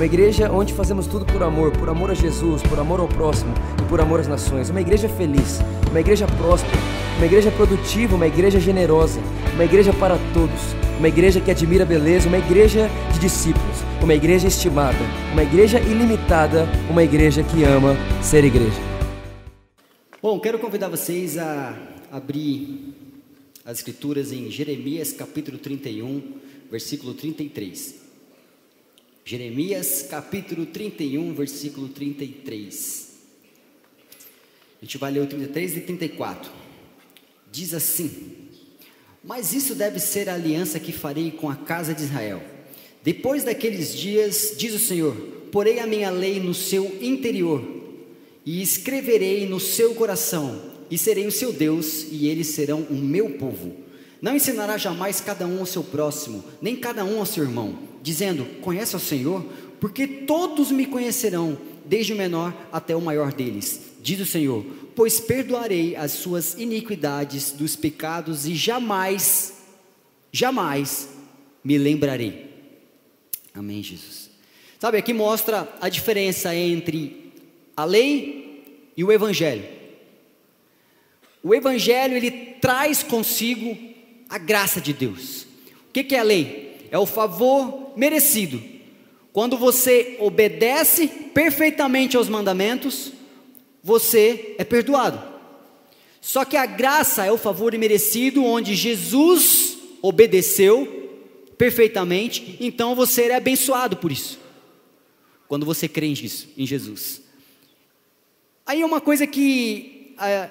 uma igreja onde fazemos tudo por amor, por amor a Jesus, por amor ao próximo e por amor às nações. Uma igreja feliz, uma igreja próspera, uma igreja produtiva, uma igreja generosa, uma igreja para todos, uma igreja que admira a beleza, uma igreja de discípulos, uma igreja estimada, uma igreja ilimitada, uma igreja que ama ser igreja. Bom, quero convidar vocês a abrir as escrituras em Jeremias capítulo 31, versículo 33. Jeremias capítulo 31, versículo 33. A gente vai ler o 33 e 34. Diz assim: Mas isso deve ser a aliança que farei com a casa de Israel. Depois daqueles dias, diz o Senhor: porei a minha lei no seu interior e escreverei no seu coração, e serei o seu Deus, e eles serão o meu povo. Não ensinará jamais cada um ao seu próximo, nem cada um ao seu irmão, dizendo: Conhece o Senhor? Porque todos me conhecerão, desde o menor até o maior deles, diz o Senhor. Pois perdoarei as suas iniquidades dos pecados e jamais, jamais me lembrarei. Amém, Jesus. Sabe, aqui mostra a diferença entre a lei e o evangelho. O evangelho ele traz consigo a graça de Deus. O que é a lei? É o favor merecido. Quando você obedece perfeitamente aos mandamentos, você é perdoado. Só que a graça é o favor merecido, onde Jesus obedeceu perfeitamente, então você é abençoado por isso. Quando você crê em, em Jesus. Aí é uma coisa que é,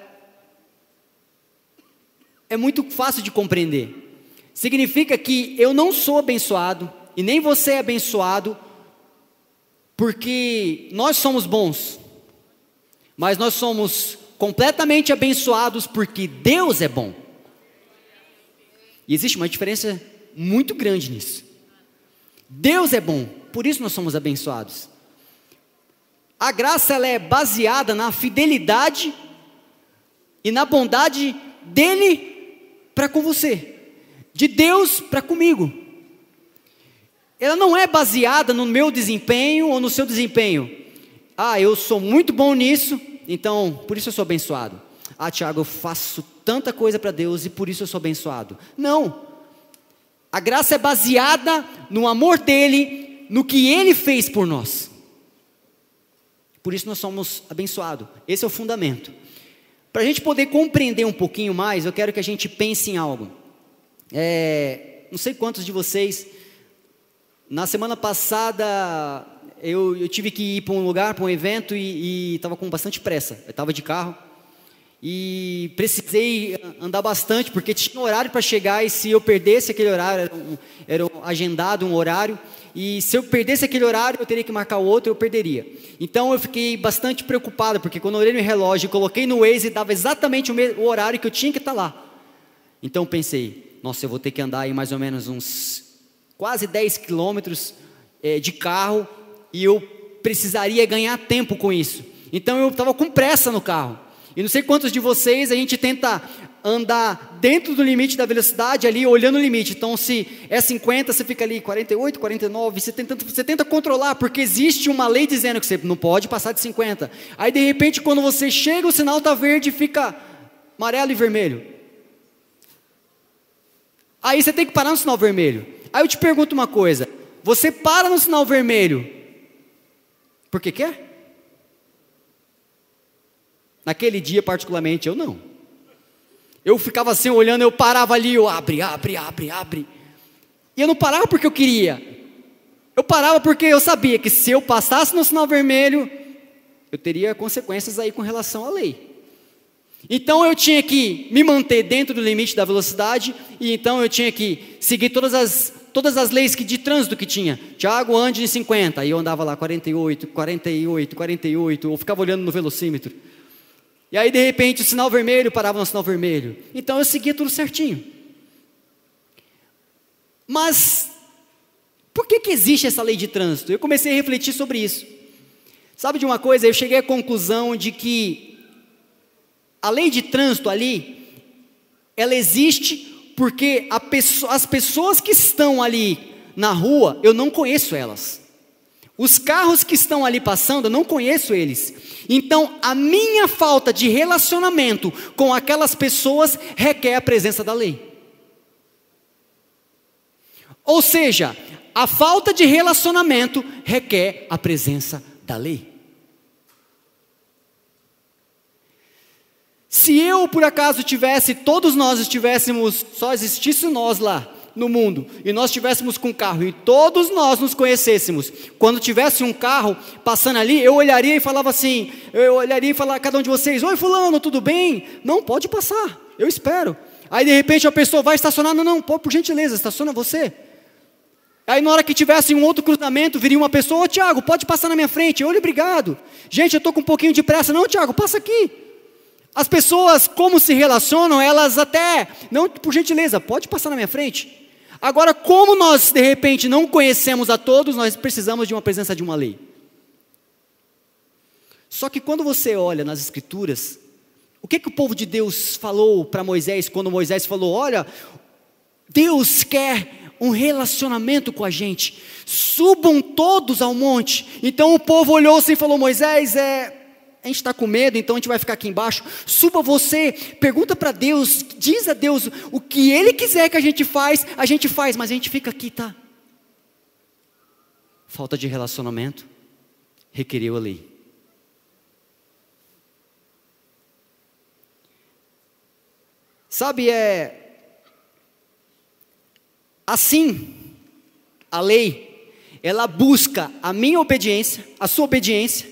é muito fácil de compreender. Significa que eu não sou abençoado, e nem você é abençoado, porque nós somos bons, mas nós somos completamente abençoados porque Deus é bom. E existe uma diferença muito grande nisso. Deus é bom, por isso nós somos abençoados. A graça ela é baseada na fidelidade e na bondade dele para com você, de Deus para comigo. Ela não é baseada no meu desempenho ou no seu desempenho. Ah, eu sou muito bom nisso, então por isso eu sou abençoado. Ah, Tiago, eu faço tanta coisa para Deus e por isso eu sou abençoado. Não. A graça é baseada no amor dele, no que ele fez por nós. Por isso nós somos abençoados. Esse é o fundamento. Para a gente poder compreender um pouquinho mais, eu quero que a gente pense em algo. É, não sei quantos de vocês, na semana passada, eu, eu tive que ir para um lugar, para um evento, e estava com bastante pressa. Eu estava de carro e precisei andar bastante porque tinha um horário para chegar e se eu perdesse aquele horário era, um, era um agendado um horário e se eu perdesse aquele horário eu teria que marcar outro eu perderia então eu fiquei bastante preocupado porque quando eu olhei no relógio coloquei no Waze dava exatamente o, mesmo, o horário que eu tinha que estar lá então pensei nossa eu vou ter que andar aí mais ou menos uns quase 10 quilômetros é, de carro e eu precisaria ganhar tempo com isso então eu estava com pressa no carro e não sei quantos de vocês a gente tenta andar dentro do limite da velocidade ali, olhando o limite. Então, se é 50, você fica ali 48, 49, você tenta, você tenta controlar, porque existe uma lei dizendo que você não pode passar de 50. Aí, de repente, quando você chega, o sinal está verde e fica amarelo e vermelho. Aí você tem que parar no sinal vermelho. Aí eu te pergunto uma coisa: você para no sinal vermelho porque quer? Naquele dia, particularmente, eu não. Eu ficava assim olhando, eu parava ali, eu abre, abre, abre, abre. E eu não parava porque eu queria. Eu parava porque eu sabia que se eu passasse no sinal vermelho, eu teria consequências aí com relação à lei. Então eu tinha que me manter dentro do limite da velocidade, e então eu tinha que seguir todas as todas as leis que, de trânsito que tinha. Tiago, ande em 50. Aí eu andava lá 48, 48, 48, ou ficava olhando no velocímetro. E aí, de repente, o sinal vermelho parava no sinal vermelho. Então eu seguia tudo certinho. Mas, por que, que existe essa lei de trânsito? Eu comecei a refletir sobre isso. Sabe de uma coisa? Eu cheguei à conclusão de que a lei de trânsito ali, ela existe porque pessoa, as pessoas que estão ali na rua, eu não conheço elas. Os carros que estão ali passando, eu não conheço eles. Então, a minha falta de relacionamento com aquelas pessoas requer a presença da lei. Ou seja, a falta de relacionamento requer a presença da lei. Se eu por acaso tivesse, todos nós estivéssemos, só existisse nós lá no mundo, e nós estivéssemos com carro e todos nós nos conhecêssemos, quando tivesse um carro passando ali, eu olharia e falava assim, eu olharia e falava a cada um de vocês, oi fulano, tudo bem? Não, pode passar, eu espero. Aí de repente a pessoa vai estacionar, não, não, por gentileza, estaciona você. Aí na hora que tivesse um outro cruzamento, viria uma pessoa, ô Tiago, pode passar na minha frente, olha, obrigado. Gente, eu estou com um pouquinho de pressa, não, Tiago, passa aqui. As pessoas, como se relacionam, elas até, não, por gentileza, pode passar na minha frente. Agora, como nós de repente não conhecemos a todos, nós precisamos de uma presença de uma lei. Só que quando você olha nas Escrituras, o que, que o povo de Deus falou para Moisés quando Moisés falou: Olha, Deus quer um relacionamento com a gente, subam todos ao monte. Então o povo olhou assim e falou: Moisés, é, a gente está com medo, então a gente vai ficar aqui embaixo. Suba você, pergunta para Deus, diz a Deus o que Ele quiser que a gente faz, a gente faz, mas a gente fica aqui, tá? Falta de relacionamento requeriu a lei. Sabe, é assim, a lei, ela busca a minha obediência, a sua obediência,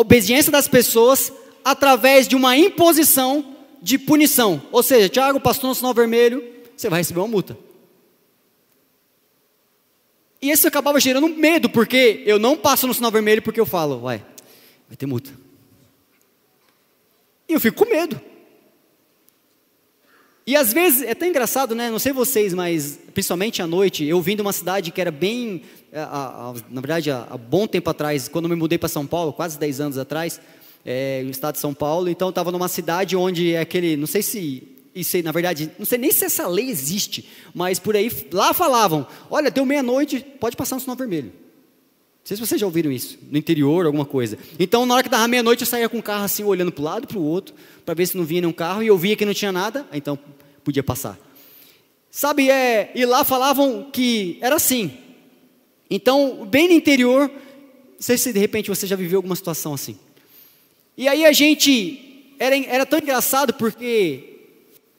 obediência das pessoas através de uma imposição de punição. Ou seja, Tiago passou no sinal vermelho, você vai receber uma multa. E isso acabava gerando medo, porque eu não passo no sinal vermelho porque eu falo, vai, vai ter multa. E eu fico com medo. E às vezes, é até engraçado, né? Não sei vocês, mas principalmente à noite, eu vim de uma cidade que era bem, a, a, na verdade, há, bom tempo atrás, quando eu me mudei para São Paulo, quase 10 anos atrás, é, no estado de São Paulo, então estava numa cidade onde é aquele, não sei se isso na verdade, não sei nem se essa lei existe, mas por aí, lá falavam, olha, deu meia-noite, pode passar no sinal vermelho. Sei se vocês já ouviram isso, no interior, alguma coisa. Então, na hora que dava meia-noite, eu saía com o carro assim, olhando para o lado, para o outro, para ver se não vinha nenhum carro, e eu via que não tinha nada, então podia passar. Sabe, é, e lá falavam que era assim. Então, bem no interior, não sei se de repente você já viveu alguma situação assim. E aí a gente, era, era tão engraçado porque,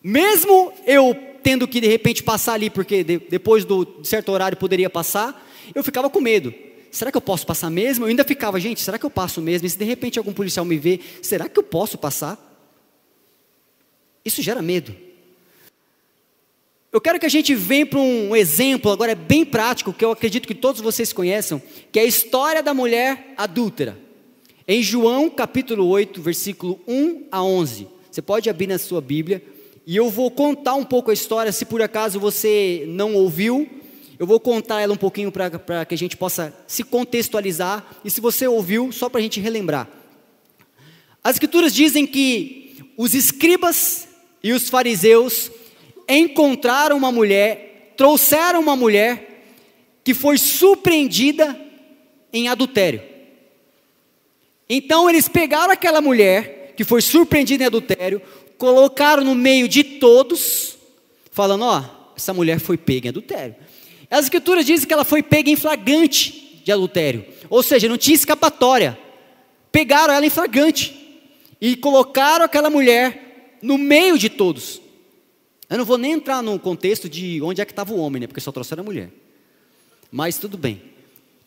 mesmo eu tendo que de repente passar ali, porque de, depois do de certo horário poderia passar, eu ficava com medo. Será que eu posso passar mesmo? Eu ainda ficava, gente, será que eu passo mesmo? E se de repente algum policial me vê, será que eu posso passar? Isso gera medo. Eu quero que a gente venha para um exemplo, agora é bem prático, que eu acredito que todos vocês conheçam, que é a história da mulher adúltera. Em João capítulo 8, versículo 1 a 11. Você pode abrir na sua Bíblia, e eu vou contar um pouco a história, se por acaso você não ouviu, eu vou contar ela um pouquinho para que a gente possa se contextualizar, e se você ouviu, só para a gente relembrar. As Escrituras dizem que os escribas e os fariseus encontraram uma mulher, trouxeram uma mulher que foi surpreendida em adultério. Então eles pegaram aquela mulher que foi surpreendida em adultério, colocaram no meio de todos, falando: Ó, essa mulher foi pega em adultério. As escrituras dizem que ela foi pega em flagrante de adultério, ou seja, não tinha escapatória. Pegaram ela em flagrante e colocaram aquela mulher no meio de todos. Eu não vou nem entrar no contexto de onde é que estava o homem, né? Porque só trouxeram a mulher. Mas tudo bem.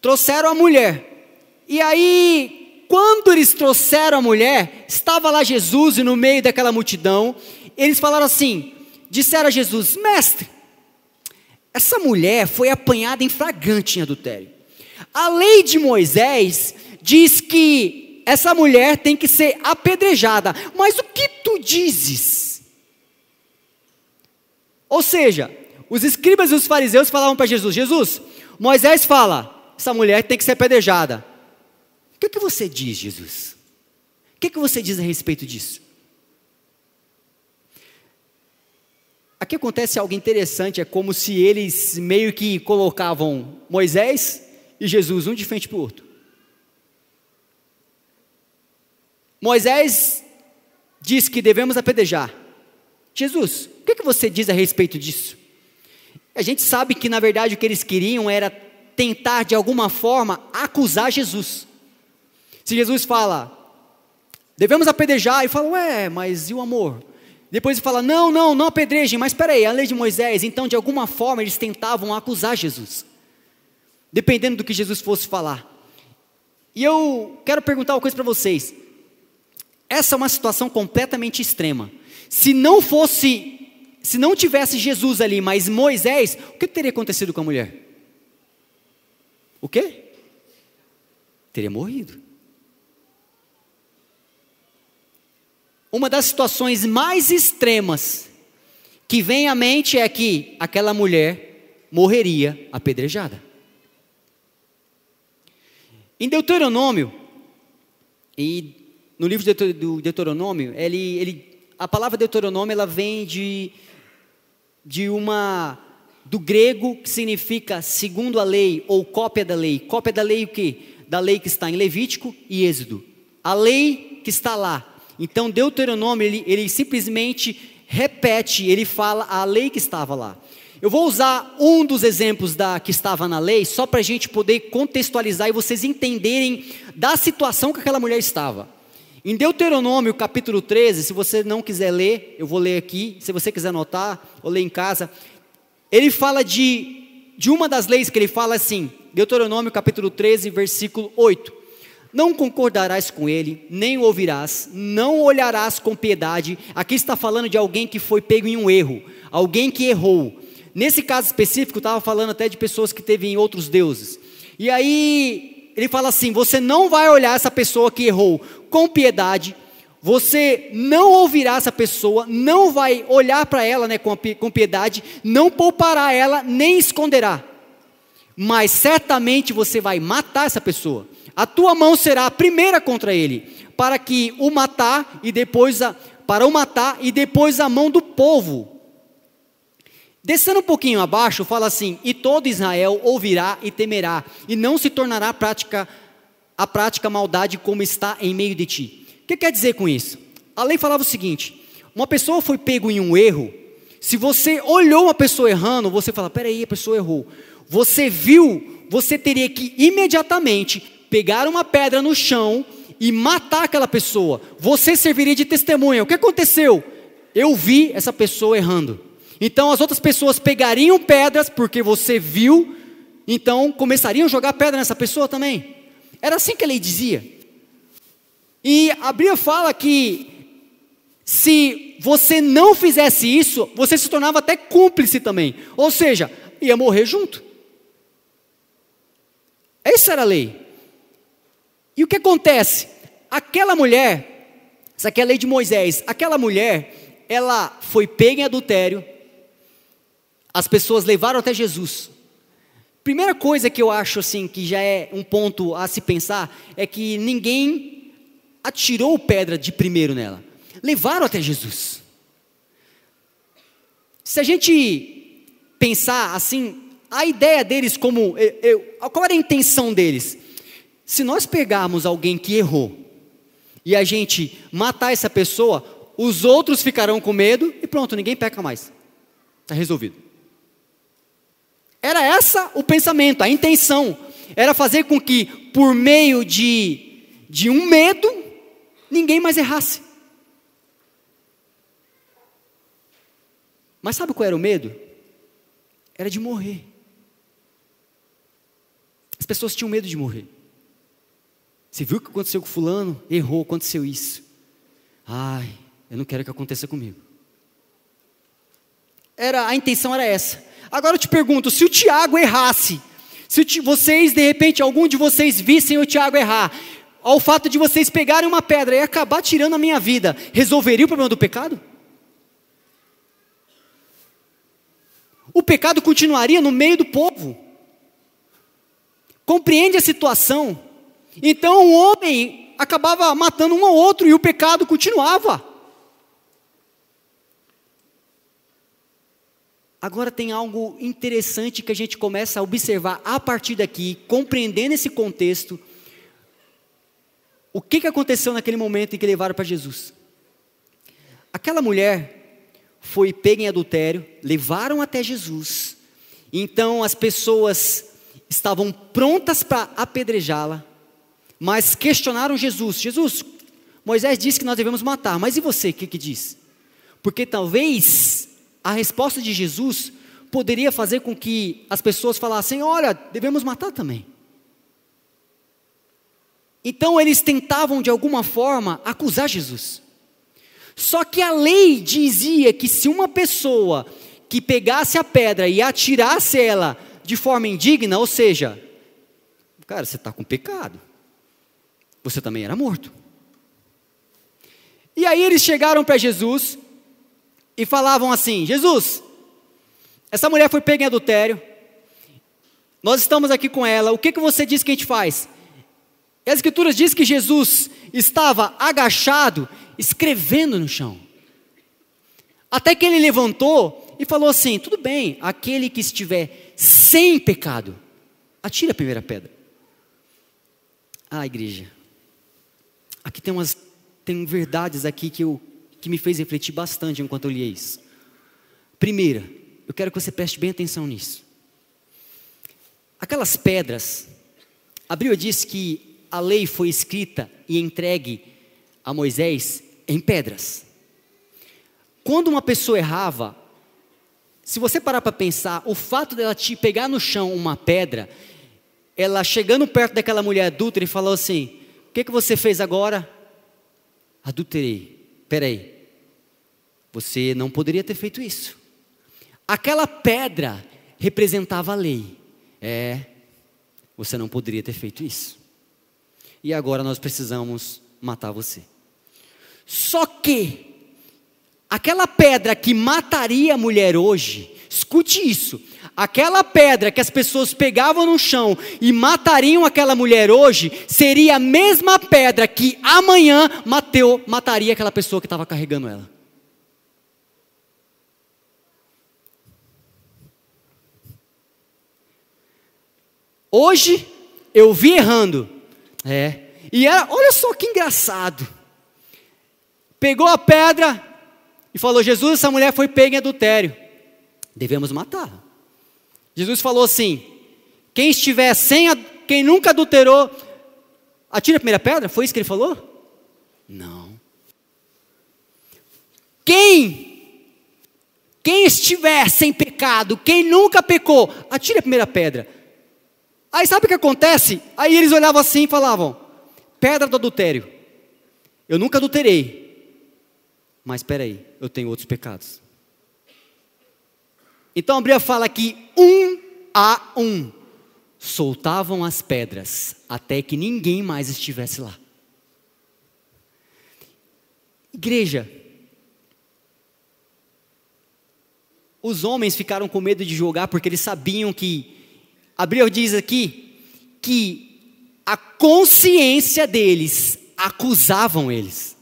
Trouxeram a mulher. E aí, quando eles trouxeram a mulher, estava lá Jesus e no meio daquela multidão, eles falaram assim: disseram a Jesus, mestre, essa mulher foi apanhada em flagrante em adultério. A lei de Moisés diz que essa mulher tem que ser apedrejada. Mas o que tu dizes? Ou seja, os escribas e os fariseus falavam para Jesus: Jesus, Moisés fala, essa mulher tem que ser apedrejada. O que, que você diz, Jesus? O que, que você diz a respeito disso? Aqui acontece algo interessante, é como se eles meio que colocavam Moisés e Jesus um de frente para o outro. Moisés diz que devemos apedrejar. Jesus, o que, que você diz a respeito disso? A gente sabe que na verdade o que eles queriam era tentar de alguma forma acusar Jesus. Se Jesus fala, devemos apedrejar, e fala, ué, mas e o amor? Depois ele fala: não, não, não apedrejem, mas espera aí, a lei de Moisés. Então, de alguma forma, eles tentavam acusar Jesus, dependendo do que Jesus fosse falar. E eu quero perguntar uma coisa para vocês. Essa é uma situação completamente extrema. Se não fosse, se não tivesse Jesus ali, mas Moisés, o que teria acontecido com a mulher? O quê? Teria morrido. Uma das situações mais extremas que vem à mente é que aquela mulher morreria apedrejada. Em Deuteronômio, e no livro do Deuteronômio, ele, ele, a palavra Deuteronômio ela vem de, de uma do grego que significa segundo a lei ou cópia da lei. Cópia da lei o quê? Da lei que está em Levítico e Êxodo. A lei que está lá, então, Deuteronômio, ele, ele simplesmente repete, ele fala a lei que estava lá. Eu vou usar um dos exemplos da que estava na lei, só para a gente poder contextualizar e vocês entenderem da situação que aquela mulher estava. Em Deuteronômio capítulo 13, se você não quiser ler, eu vou ler aqui, se você quiser anotar, ou ler em casa, ele fala de, de uma das leis que ele fala assim, Deuteronômio capítulo 13, versículo 8 não concordarás com ele, nem o ouvirás, não olharás com piedade. Aqui está falando de alguém que foi pego em um erro, alguém que errou. Nesse caso específico, estava falando até de pessoas que teve em outros deuses. E aí ele fala assim: você não vai olhar essa pessoa que errou com piedade, você não ouvirá essa pessoa, não vai olhar para ela né, com, com piedade, não poupará ela, nem esconderá. Mas certamente você vai matar essa pessoa. A tua mão será a primeira contra ele, para que o matar e depois a, para o matar e depois a mão do povo. Descendo um pouquinho abaixo, fala assim: "E todo Israel ouvirá e temerá, e não se tornará prática a prática maldade como está em meio de ti." O que quer dizer com isso? A lei falava o seguinte: uma pessoa foi pego em um erro, se você olhou uma pessoa errando, você fala: "Peraí, a pessoa errou." Você viu, você teria que imediatamente pegar uma pedra no chão e matar aquela pessoa. Você serviria de testemunha. O que aconteceu? Eu vi essa pessoa errando. Então as outras pessoas pegariam pedras porque você viu, então começariam a jogar pedra nessa pessoa também. Era assim que a lei dizia. E a Bíblia fala que se você não fizesse isso, você se tornava até cúmplice também. Ou seja, ia morrer junto. Essa era a lei. E o que acontece? Aquela mulher, essa aqui é a lei de Moisés, aquela mulher, ela foi pega em adultério, as pessoas levaram até Jesus. Primeira coisa que eu acho assim que já é um ponto a se pensar é que ninguém atirou pedra de primeiro nela. Levaram até Jesus. Se a gente pensar assim, a ideia deles como eu, eu, qual era a intenção deles? Se nós pegarmos alguém que errou e a gente matar essa pessoa, os outros ficarão com medo e pronto, ninguém peca mais. Está resolvido. Era essa o pensamento, a intenção. Era fazer com que, por meio de, de um medo, ninguém mais errasse. Mas sabe qual era o medo? Era de morrer. As pessoas tinham medo de morrer. Você viu o que aconteceu com fulano? Errou, aconteceu isso. Ai, eu não quero que aconteça comigo. Era, a intenção era essa. Agora eu te pergunto: se o Tiago errasse, se vocês, de repente, algum de vocês vissem o Tiago errar, ao fato de vocês pegarem uma pedra e acabar tirando a minha vida, resolveria o problema do pecado? O pecado continuaria no meio do povo. Compreende a situação? Então o homem acabava matando um ao outro e o pecado continuava. Agora tem algo interessante que a gente começa a observar a partir daqui, compreendendo esse contexto. O que, que aconteceu naquele momento em que levaram para Jesus? Aquela mulher foi pega em adultério, levaram até Jesus. Então as pessoas estavam prontas para apedrejá-la, mas questionaram Jesus: Jesus, Moisés disse que nós devemos matar, mas e você, o que, que diz? Porque talvez a resposta de Jesus poderia fazer com que as pessoas falassem: olha, devemos matar também. Então eles tentavam de alguma forma acusar Jesus. Só que a lei dizia que se uma pessoa que pegasse a pedra e atirasse ela de forma indigna, ou seja, cara, você está com pecado, você também era morto. E aí eles chegaram para Jesus e falavam assim: Jesus, essa mulher foi pega em adultério, nós estamos aqui com ela, o que, que você diz que a gente faz? E as Escrituras diz que Jesus estava agachado, escrevendo no chão. Até que ele levantou e falou assim: tudo bem, aquele que estiver sem pecado, atire a primeira pedra. Ah, igreja, aqui tem umas tem verdades aqui que eu que me fez refletir bastante enquanto eu lia isso. Primeira, eu quero que você preste bem atenção nisso. Aquelas pedras, a Bíblia diz que a lei foi escrita e entregue a Moisés em pedras. Quando uma pessoa errava, se você parar para pensar, o fato dela te pegar no chão uma pedra, ela chegando perto daquela mulher adúltera e falou assim: que, que você fez agora? Adulterei. Peraí, você não poderia ter feito isso. Aquela pedra representava a lei. É, você não poderia ter feito isso. E agora nós precisamos matar você. Só que, aquela pedra que mataria a mulher hoje, escute isso, aquela pedra que as pessoas pegavam no chão e matariam aquela mulher hoje, seria a mesma pedra que amanhã mateu, mataria aquela pessoa que estava carregando ela. Hoje eu vi errando. É. E era, olha só que engraçado. Pegou a pedra e falou: Jesus, essa mulher foi pega em adultério. Devemos matá-la. Jesus falou assim: quem estiver sem, quem nunca adulterou, atira a primeira pedra. Foi isso que ele falou? Não. Quem quem estiver sem pecado, quem nunca pecou, atire a primeira pedra. Aí sabe o que acontece? Aí eles olhavam assim e falavam: pedra do adultério. Eu nunca adulterei. Mas espera aí, eu tenho outros pecados. Então a Bíblia fala que um a um soltavam as pedras até que ninguém mais estivesse lá. Igreja, os homens ficaram com medo de jogar porque eles sabiam que a Bíblia diz aqui que a consciência deles acusavam eles.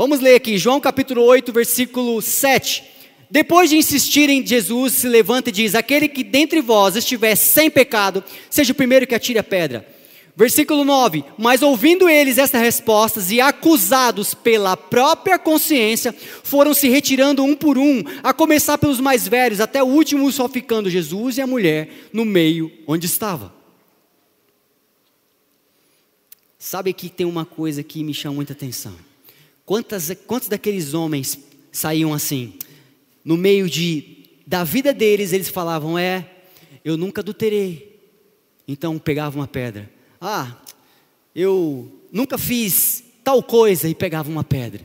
Vamos ler aqui, João capítulo 8, versículo 7. Depois de insistirem, Jesus se levanta e diz: Aquele que dentre vós estiver sem pecado, seja o primeiro que atire a pedra. Versículo 9: Mas ouvindo eles estas respostas e acusados pela própria consciência, foram se retirando um por um, a começar pelos mais velhos, até o último só ficando Jesus e a mulher no meio onde estava. Sabe que tem uma coisa que me chama muita atenção. Quantas, quantos daqueles homens saíam assim? No meio de, da vida deles, eles falavam: É, eu nunca adulterei. Então pegavam uma pedra ah, eu nunca fiz tal coisa e pegava uma pedra.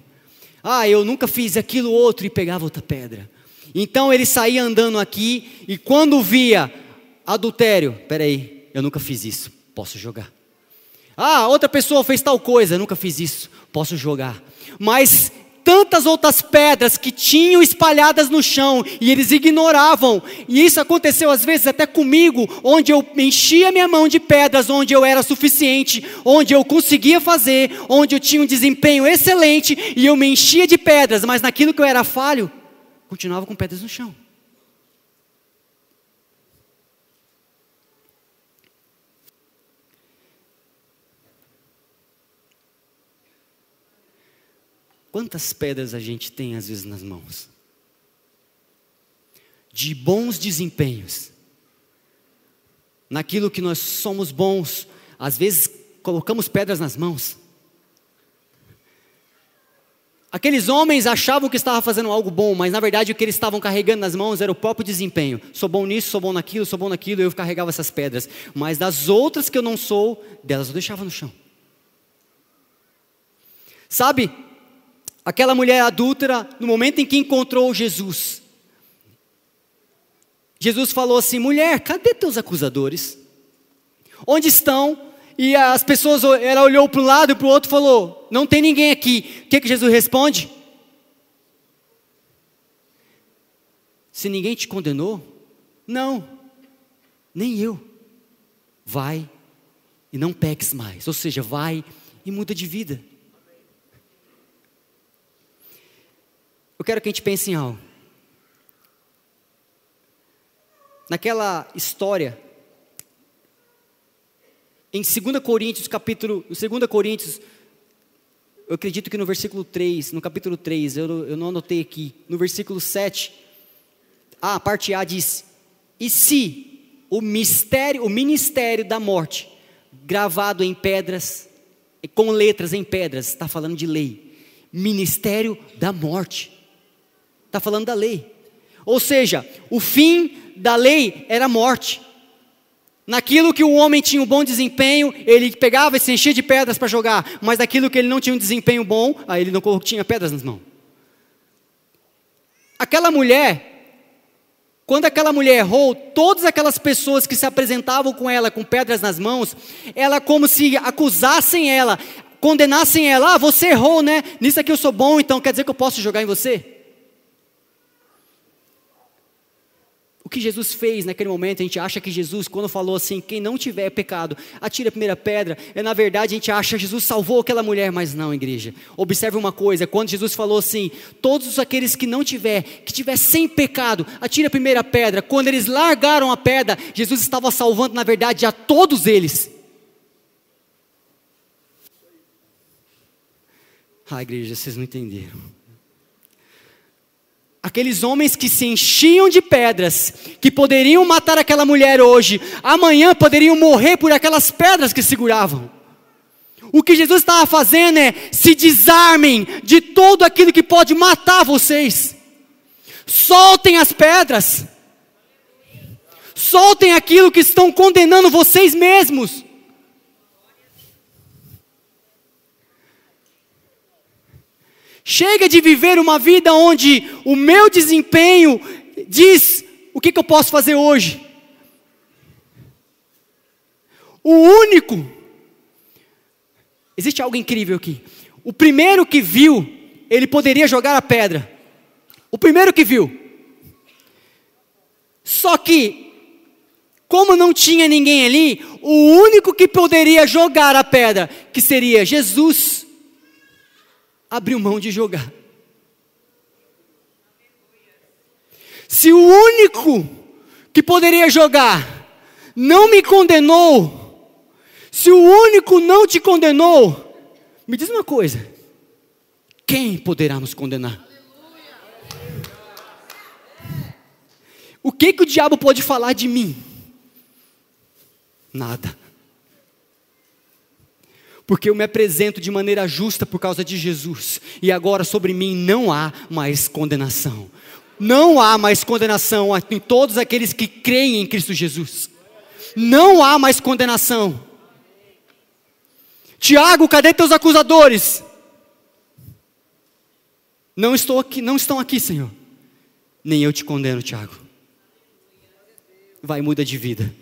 Ah, eu nunca fiz aquilo outro e pegava outra pedra. Então ele saía andando aqui e quando via adultério, peraí, eu nunca fiz isso, posso jogar. Ah, outra pessoa fez tal coisa, nunca fiz isso, posso jogar. Mas tantas outras pedras que tinham espalhadas no chão e eles ignoravam. E isso aconteceu às vezes até comigo, onde eu enchia minha mão de pedras, onde eu era suficiente, onde eu conseguia fazer, onde eu tinha um desempenho excelente e eu me enchia de pedras, mas naquilo que eu era falho, continuava com pedras no chão. Quantas pedras a gente tem às vezes nas mãos? De bons desempenhos. Naquilo que nós somos bons, às vezes colocamos pedras nas mãos. Aqueles homens achavam que estavam fazendo algo bom, mas na verdade o que eles estavam carregando nas mãos era o próprio desempenho. Sou bom nisso, sou bom naquilo, sou bom naquilo, eu carregava essas pedras. Mas das outras que eu não sou, delas eu deixava no chão. Sabe, aquela mulher adúltera, no momento em que encontrou Jesus, Jesus falou assim: mulher, cadê teus acusadores? Onde estão? E as pessoas, ela olhou para um lado e para o outro e falou: Não tem ninguém aqui. O que, que Jesus responde? Se ninguém te condenou, não, nem eu. Vai e não peques mais. Ou seja, vai e muda de vida. Eu quero que a gente pense em algo. Naquela história, em 2 Coríntios, capítulo, 2 Coríntios, eu acredito que no versículo 3, no capítulo 3, eu, eu não anotei aqui, no versículo 7, a parte A diz: E se o mistério, o ministério da morte, gravado em pedras, com letras em pedras, está falando de lei, ministério da morte, Está falando da lei. Ou seja, o fim da lei era a morte. Naquilo que o homem tinha um bom desempenho, ele pegava e se enchia de pedras para jogar, mas naquilo que ele não tinha um desempenho bom, aí ele não tinha pedras nas mãos. Aquela mulher, quando aquela mulher errou, todas aquelas pessoas que se apresentavam com ela com pedras nas mãos, ela como se acusassem ela, condenassem ela, ah, você errou, né? Nisso aqui eu sou bom, então quer dizer que eu posso jogar em você? O que Jesus fez naquele momento, a gente acha que Jesus, quando falou assim, quem não tiver pecado, atire a primeira pedra, é na verdade a gente acha que Jesus salvou aquela mulher, mas não, igreja. Observe uma coisa, quando Jesus falou assim, todos aqueles que não tiver, que tiver sem pecado, atire a primeira pedra. Quando eles largaram a pedra, Jesus estava salvando na verdade a todos eles. Ah, igreja, vocês não entenderam aqueles homens que se enchiam de pedras, que poderiam matar aquela mulher hoje, amanhã poderiam morrer por aquelas pedras que seguravam. O que Jesus estava fazendo é se desarmem de tudo aquilo que pode matar vocês. Soltem as pedras. Soltem aquilo que estão condenando vocês mesmos. Chega de viver uma vida onde o meu desempenho diz o que, que eu posso fazer hoje. O único, existe algo incrível aqui. O primeiro que viu, ele poderia jogar a pedra. O primeiro que viu. Só que, como não tinha ninguém ali, o único que poderia jogar a pedra, que seria Jesus, abriu mão de jogar. Se o único que poderia jogar não me condenou, se o único não te condenou, me diz uma coisa: quem poderá nos condenar? O que que o diabo pode falar de mim? Nada porque eu me apresento de maneira justa por causa de Jesus, e agora sobre mim não há mais condenação. Não há mais condenação em todos aqueles que creem em Cristo Jesus. Não há mais condenação. Tiago, cadê teus acusadores? Não estou aqui, não estão aqui, Senhor. nem eu te condeno, Tiago. Vai, muda de vida.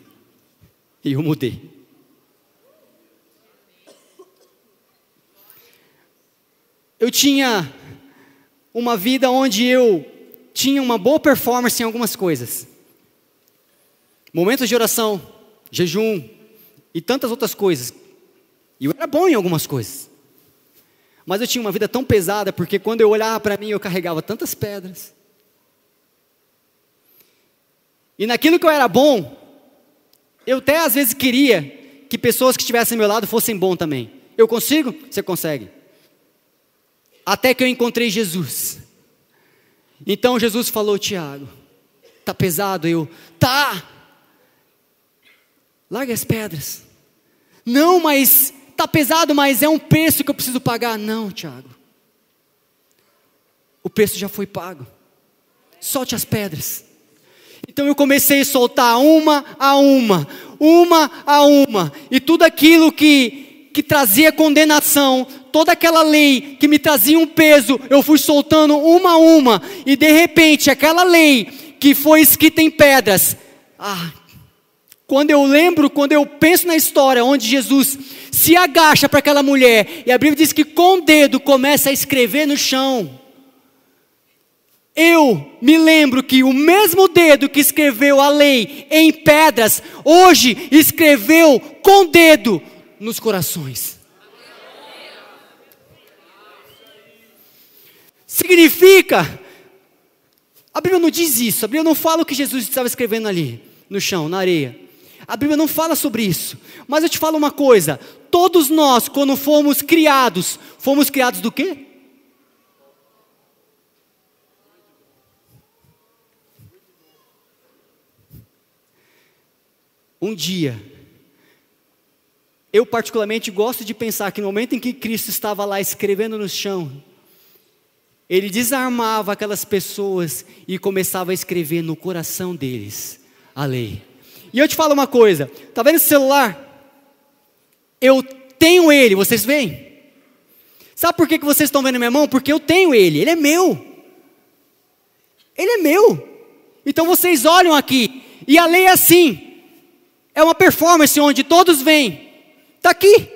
E eu mudei. Eu tinha uma vida onde eu tinha uma boa performance em algumas coisas. Momentos de oração, jejum e tantas outras coisas. E eu era bom em algumas coisas. Mas eu tinha uma vida tão pesada porque quando eu olhava para mim eu carregava tantas pedras. E naquilo que eu era bom, eu até às vezes queria que pessoas que estivessem ao meu lado fossem bom também. Eu consigo? Você consegue. Até que eu encontrei Jesus. Então Jesus falou, Tiago, tá pesado? Eu, tá. Larga as pedras. Não, mas tá pesado, mas é um preço que eu preciso pagar. Não, Tiago. O preço já foi pago. Solte as pedras. Então eu comecei a soltar uma a uma, uma a uma, e tudo aquilo que, que trazia condenação, toda aquela lei que me trazia um peso, eu fui soltando uma a uma, e de repente aquela lei que foi escrita em pedras, ah, quando eu lembro, quando eu penso na história onde Jesus se agacha para aquela mulher, e a Bíblia diz que com o dedo começa a escrever no chão, eu me lembro que o mesmo dedo que escreveu a lei em pedras, hoje escreveu com dedo nos corações. Significa, a Bíblia não diz isso, a Bíblia não fala o que Jesus estava escrevendo ali, no chão, na areia. A Bíblia não fala sobre isso, mas eu te falo uma coisa: todos nós, quando fomos criados, fomos criados do quê? um dia. Eu, particularmente, gosto de pensar que no momento em que Cristo estava lá escrevendo no chão, ele desarmava aquelas pessoas e começava a escrever no coração deles a lei. E eu te falo uma coisa: está vendo esse celular? Eu tenho ele, vocês veem? Sabe por que, que vocês estão vendo minha mão? Porque eu tenho ele, ele é meu. Ele é meu. Então vocês olham aqui, e a lei é assim: é uma performance onde todos vêm. Está aqui.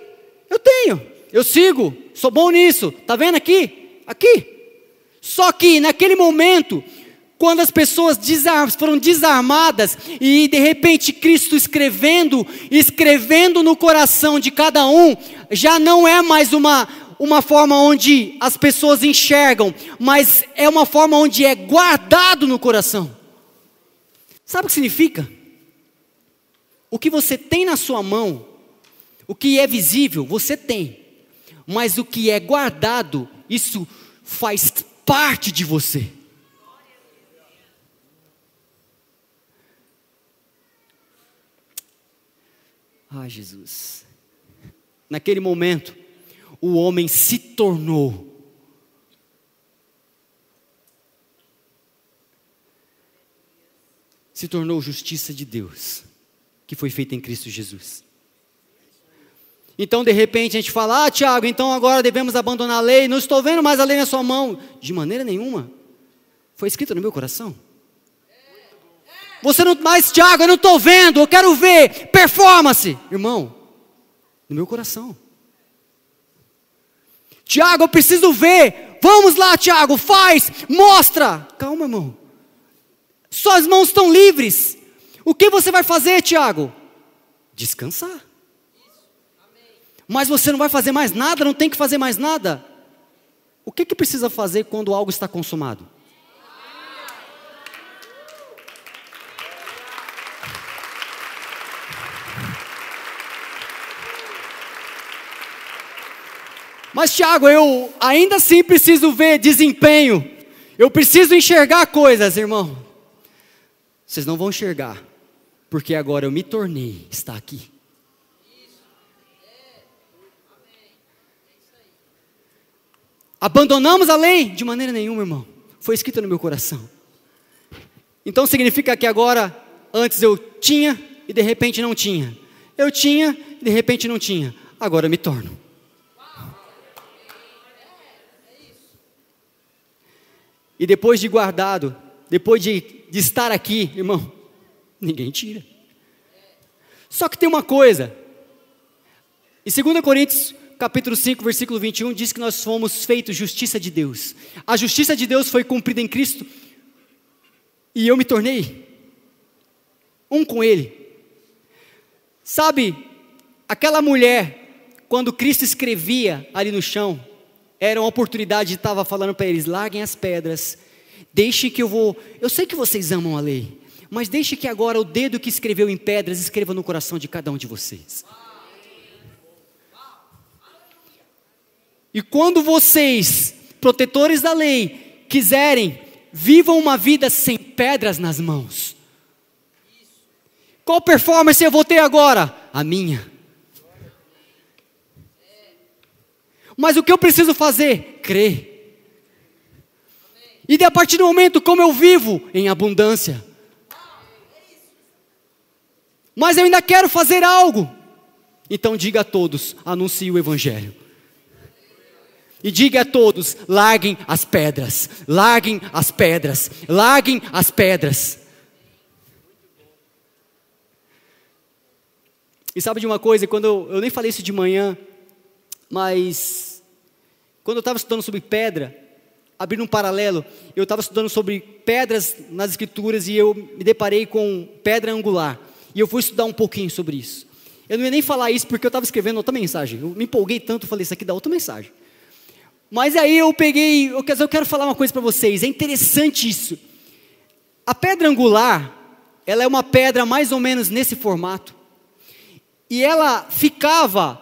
Eu tenho. Eu sigo. Sou bom nisso. Está vendo aqui? Aqui. Só que naquele momento, quando as pessoas foram desarmadas e de repente Cristo escrevendo, escrevendo no coração de cada um, já não é mais uma uma forma onde as pessoas enxergam, mas é uma forma onde é guardado no coração. Sabe o que significa? O que você tem na sua mão, o que é visível, você tem. Mas o que é guardado, isso faz parte de você. Ah, Jesus. Naquele momento, o homem se tornou se tornou justiça de Deus que foi feita em Cristo Jesus. Então, de repente, a gente fala: Ah, Tiago, então agora devemos abandonar a lei. Não estou vendo mais a lei na sua mão. De maneira nenhuma. Foi escrito no meu coração. Você não, mais, Tiago, eu não estou vendo, eu quero ver. Performance. Irmão, no meu coração. Tiago, eu preciso ver. Vamos lá, Tiago, faz, mostra. Calma, irmão. Suas mãos estão livres. O que você vai fazer, Tiago? Descansar. Mas você não vai fazer mais nada, não tem que fazer mais nada. O que, que precisa fazer quando algo está consumado? Mas, Tiago, eu ainda assim preciso ver desempenho. Eu preciso enxergar coisas, irmão. Vocês não vão enxergar porque agora eu me tornei, está aqui. Abandonamos a lei? De maneira nenhuma, irmão. Foi escrito no meu coração. Então significa que agora, antes eu tinha e de repente não tinha. Eu tinha e de repente não tinha. Agora eu me torno. E depois de guardado, depois de, de estar aqui, irmão, ninguém tira. Só que tem uma coisa. Em 2 Coríntios, capítulo 5, versículo 21, diz que nós fomos feitos justiça de Deus. A justiça de Deus foi cumprida em Cristo. E eu me tornei um com Ele. Sabe, aquela mulher, quando Cristo escrevia ali no chão, era uma oportunidade, estava falando para eles: larguem as pedras, deixe que eu vou. Eu sei que vocês amam a lei, mas deixe que agora o dedo que escreveu em pedras escreva no coração de cada um de vocês. E quando vocês, protetores da lei, quiserem, vivam uma vida sem pedras nas mãos. Qual performance eu vou ter agora? A minha. Mas o que eu preciso fazer? Crer. E de a partir do momento como eu vivo em abundância. Mas eu ainda quero fazer algo. Então diga a todos, anuncie o evangelho. E diga a todos: larguem as pedras, larguem as pedras, larguem as pedras. E sabe de uma coisa, quando eu, eu nem falei isso de manhã, mas quando eu estava estudando sobre pedra, abrindo um paralelo, eu estava estudando sobre pedras nas escrituras e eu me deparei com pedra angular. E eu fui estudar um pouquinho sobre isso. Eu não ia nem falar isso porque eu estava escrevendo outra mensagem. Eu me empolguei tanto, falei, isso aqui dá outra mensagem. Mas aí eu peguei, eu quero falar uma coisa para vocês, é interessante isso. A pedra angular, ela é uma pedra mais ou menos nesse formato. E ela ficava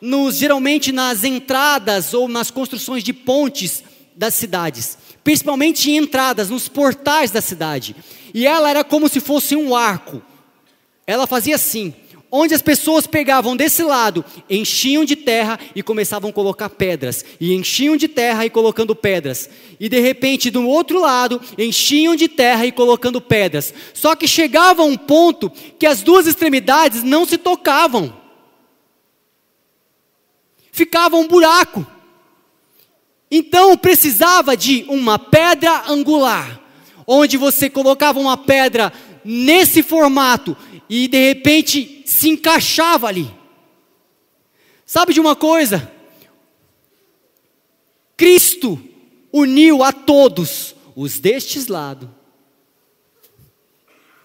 nos, geralmente nas entradas ou nas construções de pontes das cidades, principalmente em entradas, nos portais da cidade. E ela era como se fosse um arco. Ela fazia assim: onde as pessoas pegavam desse lado, enchiam de terra e começavam a colocar pedras, e enchiam de terra e colocando pedras, e de repente do outro lado, enchiam de terra e colocando pedras. Só que chegava um ponto que as duas extremidades não se tocavam, ficava um buraco. Então precisava de uma pedra angular, onde você colocava uma pedra nesse formato e de repente se encaixava ali. Sabe de uma coisa? Cristo uniu a todos, os destes lado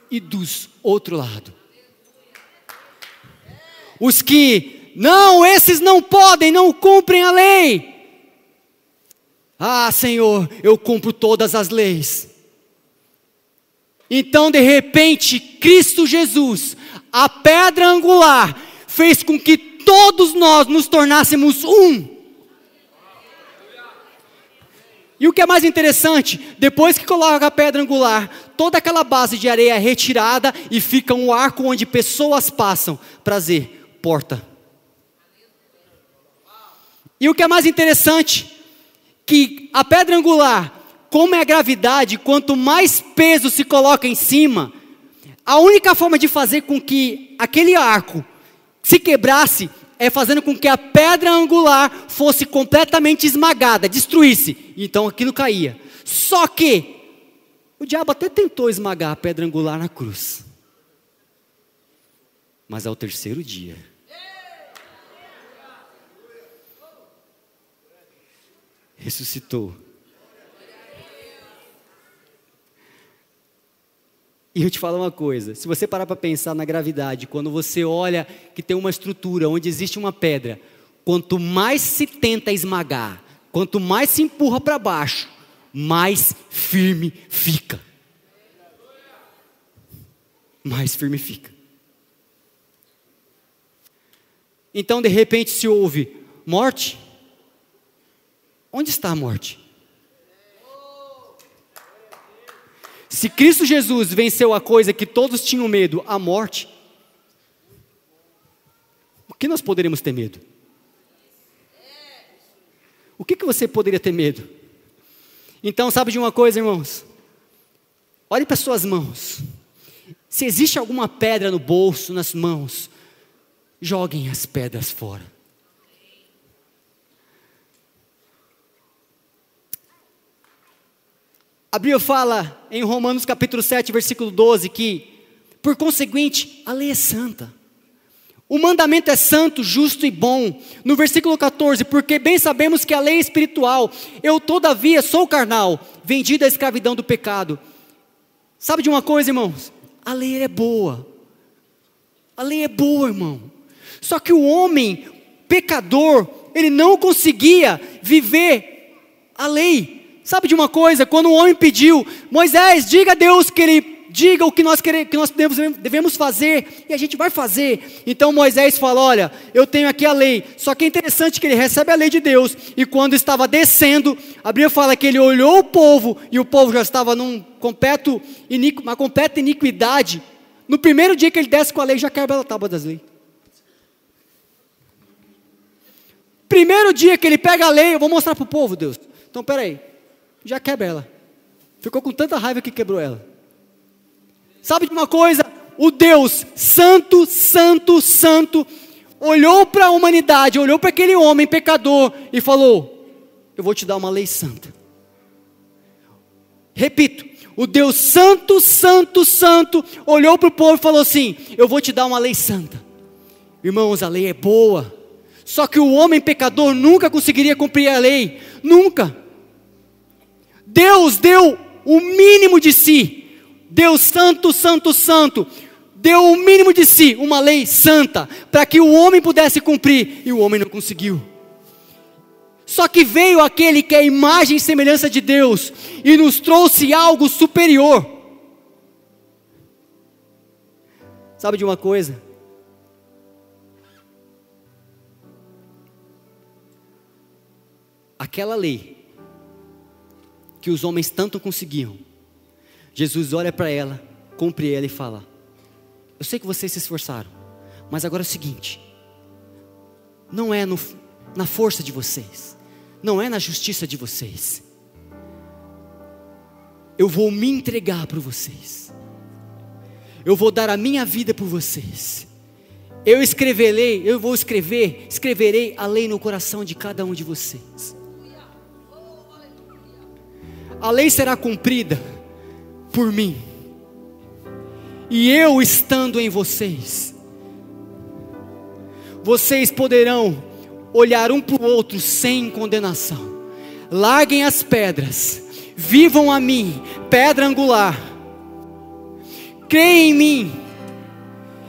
e dos outro lado. Os que, não, esses não podem, não cumprem a lei. Ah, Senhor, eu cumpro todas as leis. Então, de repente, Cristo Jesus, a pedra angular, fez com que todos nós nos tornássemos um. E o que é mais interessante, depois que coloca a pedra angular, toda aquela base de areia é retirada e fica um arco onde pessoas passam. Prazer, porta. E o que é mais interessante, que a pedra angular como é a gravidade, quanto mais peso se coloca em cima, a única forma de fazer com que aquele arco se quebrasse é fazendo com que a pedra angular fosse completamente esmagada, destruísse. Então aquilo caía. Só que o diabo até tentou esmagar a pedra angular na cruz. Mas ao terceiro dia, ressuscitou E eu te falo uma coisa: se você parar para pensar na gravidade, quando você olha que tem uma estrutura onde existe uma pedra, quanto mais se tenta esmagar, quanto mais se empurra para baixo, mais firme fica. Mais firme fica. Então, de repente, se ouve morte. Onde está a morte? Se Cristo Jesus venceu a coisa que todos tinham medo, a morte, o que nós poderíamos ter medo? O que, que você poderia ter medo? Então, sabe de uma coisa, irmãos? Olhe para suas mãos. Se existe alguma pedra no bolso, nas mãos, joguem as pedras fora. A Bíblia fala em Romanos capítulo 7, versículo 12, que, por conseguinte, a lei é santa. O mandamento é santo, justo e bom. No versículo 14, porque bem sabemos que a lei é espiritual, eu todavia sou carnal, vendido à escravidão do pecado. Sabe de uma coisa, irmãos? A lei é boa. A lei é boa, irmão. Só que o homem pecador, ele não conseguia viver a lei. Sabe de uma coisa? Quando o homem pediu, Moisés, diga a Deus que ele diga o que nós, queremos, que nós devemos, devemos fazer, e a gente vai fazer. Então Moisés fala: Olha, eu tenho aqui a lei. Só que é interessante que ele recebe a lei de Deus, e quando estava descendo, a Bíblia fala que ele olhou o povo, e o povo já estava num completo, uma completa iniquidade. No primeiro dia que ele desce com a lei, já quebra a tábua das leis. Primeiro dia que ele pega a lei, eu vou mostrar para o povo, Deus. Então, peraí já quebra ela. Ficou com tanta raiva que quebrou ela. Sabe de uma coisa? O Deus Santo, Santo, Santo olhou para a humanidade, olhou para aquele homem pecador e falou: Eu vou te dar uma lei santa. Repito, o Deus Santo, Santo, Santo olhou para o povo e falou assim: Eu vou te dar uma lei santa. Irmãos, a lei é boa. Só que o homem pecador nunca conseguiria cumprir a lei. Nunca. Deus deu o mínimo de si. Deus santo, santo, santo. Deu o mínimo de si, uma lei santa, para que o homem pudesse cumprir, e o homem não conseguiu. Só que veio aquele que é a imagem e semelhança de Deus e nos trouxe algo superior. Sabe de uma coisa? Aquela lei que os homens tanto conseguiam. Jesus olha para ela, cumpre ela e fala: Eu sei que vocês se esforçaram, mas agora é o seguinte: não é no, na força de vocês, não é na justiça de vocês. Eu vou me entregar para vocês. Eu vou dar a minha vida por vocês. Eu escreverei, eu vou escrever, escreverei a lei no coração de cada um de vocês a lei será cumprida por mim, e eu estando em vocês, vocês poderão olhar um para o outro sem condenação. Larguem as pedras, vivam a mim, pedra angular. Creia em mim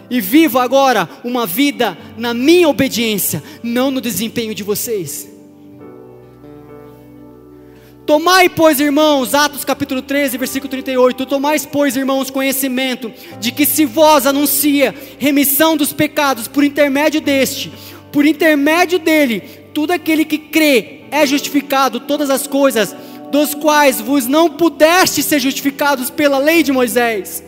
e viva agora uma vida na minha obediência, não no desempenho de vocês. Tomai, pois, irmãos, Atos capítulo 13, versículo 38, tomais, pois, irmãos, conhecimento de que se vós anuncia remissão dos pecados por intermédio deste, por intermédio dele, tudo aquele que crê é justificado, todas as coisas, dos quais vos não pudeste ser justificados pela lei de Moisés.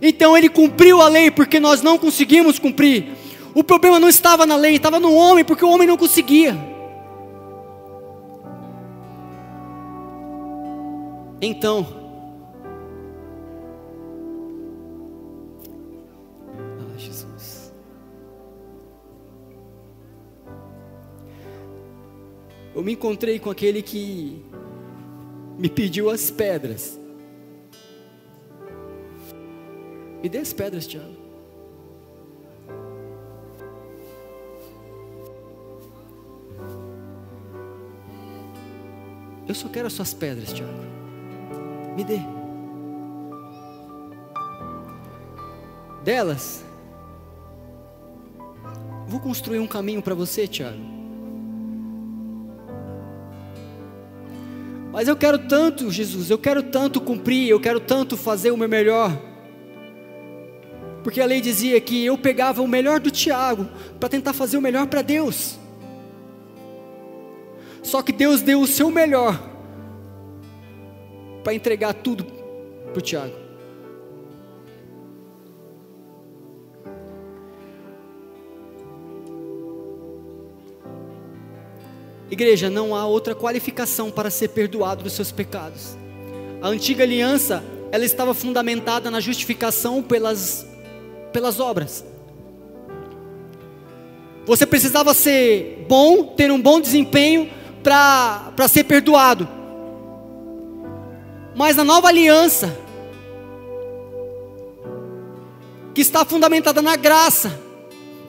Então ele cumpriu a lei porque nós não conseguimos cumprir. O problema não estava na lei, estava no homem, porque o homem não conseguia. Então, ah, Jesus. Eu me encontrei com aquele que me pediu as pedras. Me dê as pedras, Tiago. Eu só quero as suas pedras, Tiago. Me dê. Delas, vou construir um caminho para você, Tiago. Mas eu quero tanto, Jesus, eu quero tanto cumprir, eu quero tanto fazer o meu melhor. Porque a lei dizia que eu pegava o melhor do Tiago para tentar fazer o melhor para Deus. Só que Deus deu o seu melhor para entregar tudo para o Tiago. Igreja, não há outra qualificação para ser perdoado dos seus pecados. A antiga aliança, ela estava fundamentada na justificação pelas, pelas obras. Você precisava ser bom, ter um bom desempenho para ser perdoado. Mas na nova aliança, que está fundamentada na graça,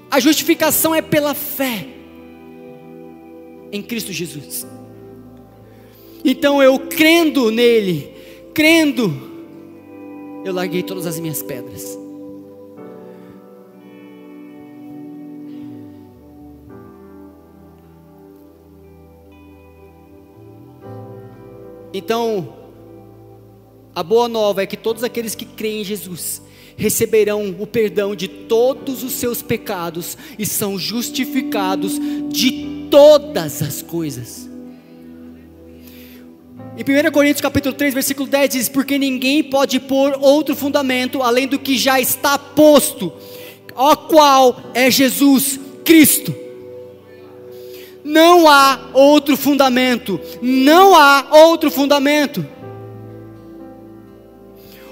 a justificação é pela fé em Cristo Jesus. Então eu crendo nele, crendo, eu larguei todas as minhas pedras. Então, a boa nova é que todos aqueles que creem em Jesus receberão o perdão de todos os seus pecados e são justificados de todas as coisas. Em 1 Coríntios capítulo 3, versículo 10 diz: Porque ninguém pode pôr outro fundamento além do que já está posto, ao qual é Jesus Cristo. Não há outro fundamento, não há outro fundamento.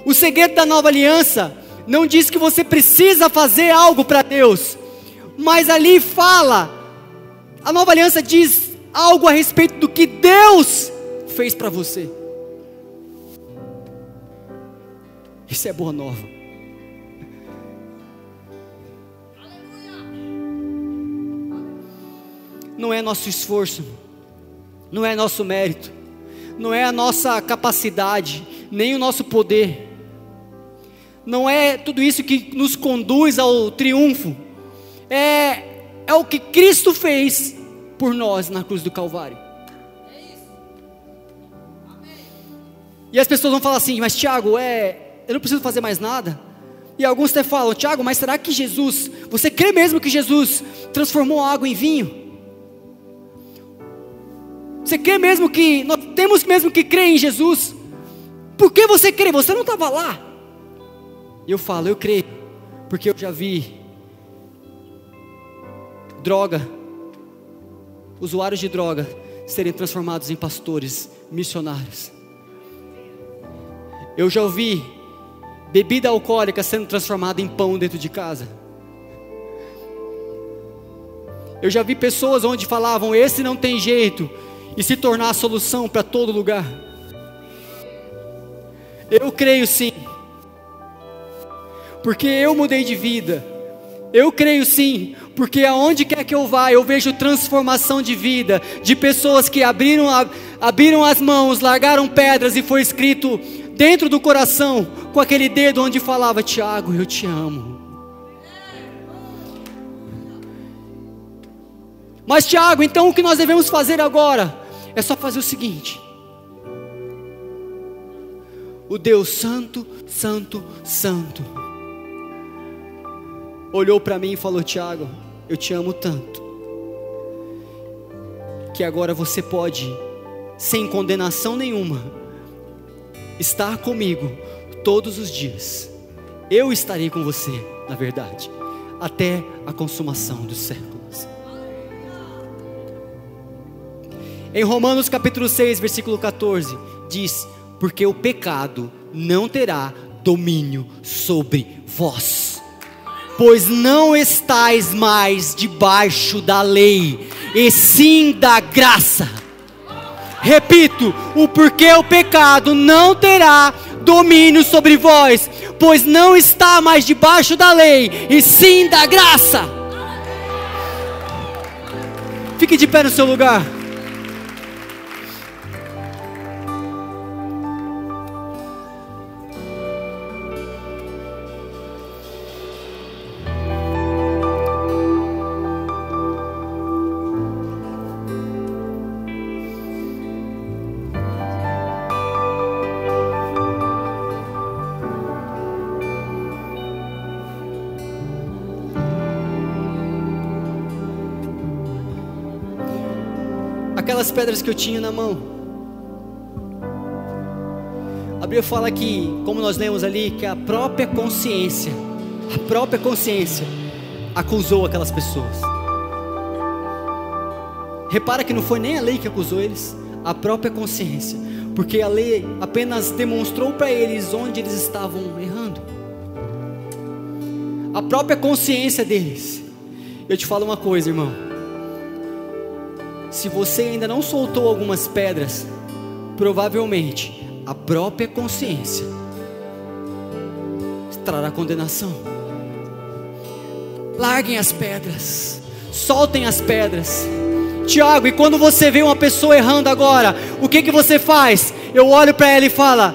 O segredo da nova aliança não diz que você precisa fazer algo para Deus, mas ali fala, a nova aliança diz algo a respeito do que Deus fez para você. Isso é boa nova. não é nosso esforço, não é nosso mérito, não é a nossa capacidade, nem o nosso poder, não é tudo isso que nos conduz ao triunfo, é, é o que Cristo fez por nós na cruz do Calvário. E as pessoas vão falar assim, mas Tiago, é, eu não preciso fazer mais nada. E alguns até falam, Tiago, mas será que Jesus, você crê mesmo que Jesus transformou água em vinho? Você crê mesmo que, nós temos mesmo que crer em Jesus? Por que você crê? Você não estava lá. E eu falo, eu creio, porque eu já vi droga, usuários de droga serem transformados em pastores, missionários. Eu já ouvi bebida alcoólica sendo transformada em pão dentro de casa. Eu já vi pessoas onde falavam: esse não tem jeito, e se tornar a solução para todo lugar. Eu creio sim, porque eu mudei de vida. Eu creio sim, porque aonde quer que eu vá, eu vejo transformação de vida, de pessoas que abriram, abriram as mãos, largaram pedras e foi escrito dentro do coração, com aquele dedo onde falava: Tiago, eu te amo. Mas, Tiago, então o que nós devemos fazer agora? É só fazer o seguinte: o Deus Santo, Santo, Santo, olhou para mim e falou: Tiago, eu te amo tanto, que agora você pode, sem condenação nenhuma, estar comigo todos os dias. Eu estarei com você, na verdade, até a consumação dos séculos. Em Romanos capítulo 6, versículo 14, diz: Porque o pecado não terá domínio sobre vós, pois não estáis mais debaixo da lei, e sim da graça. Repito, o porquê o pecado não terá domínio sobre vós, pois não está mais debaixo da lei, e sim da graça. Fique de pé no seu lugar. Pedras que eu tinha na mão. A Bíblia fala que, como nós lemos ali, que a própria consciência, a própria consciência acusou aquelas pessoas. Repara que não foi nem a lei que acusou eles, a própria consciência, porque a lei apenas demonstrou para eles onde eles estavam errando. A própria consciência deles. Eu te falo uma coisa, irmão se você ainda não soltou algumas pedras, provavelmente a própria consciência trará condenação. Larguem as pedras, soltem as pedras. Tiago, e quando você vê uma pessoa errando agora, o que que você faz? Eu olho para ela e falo: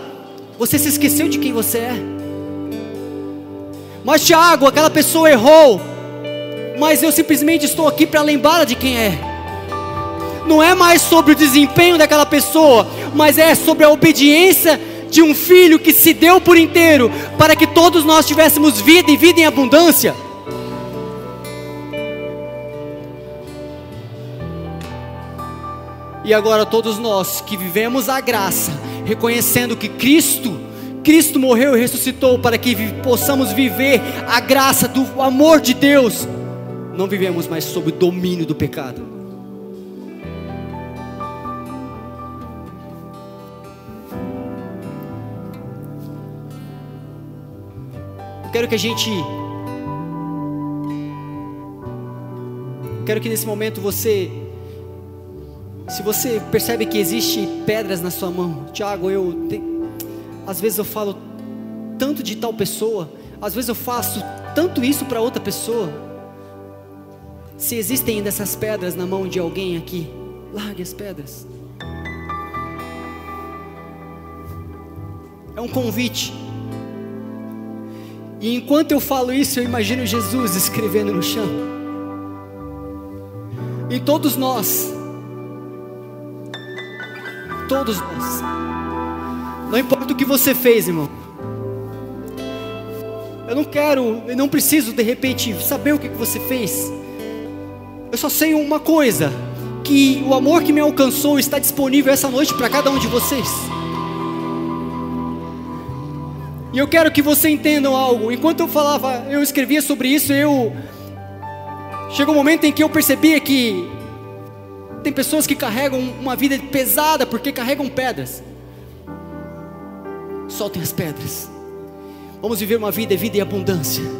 Você se esqueceu de quem você é? Mas Tiago, aquela pessoa errou, mas eu simplesmente estou aqui para lembrá-la de quem é. Não é mais sobre o desempenho daquela pessoa, mas é sobre a obediência de um filho que se deu por inteiro para que todos nós tivéssemos vida e vida em abundância. E agora todos nós que vivemos a graça, reconhecendo que Cristo, Cristo morreu e ressuscitou para que possamos viver a graça do amor de Deus, não vivemos mais sob o domínio do pecado. Quero que a gente. Quero que nesse momento você. Se você percebe que existe pedras na sua mão, Tiago, eu. às vezes eu falo tanto de tal pessoa, às vezes eu faço tanto isso para outra pessoa. Se existem ainda essas pedras na mão de alguém aqui, largue as pedras. É um convite. E enquanto eu falo isso, eu imagino Jesus escrevendo no chão. E todos nós, todos nós, não importa o que você fez, irmão. Eu não quero, eu não preciso de repente saber o que você fez. Eu só sei uma coisa: que o amor que me alcançou está disponível essa noite para cada um de vocês. E eu quero que você entendam algo. Enquanto eu falava, eu escrevia sobre isso, eu chegou um momento em que eu percebia que tem pessoas que carregam uma vida pesada porque carregam pedras. Soltem as pedras. Vamos viver uma vida, vida em abundância.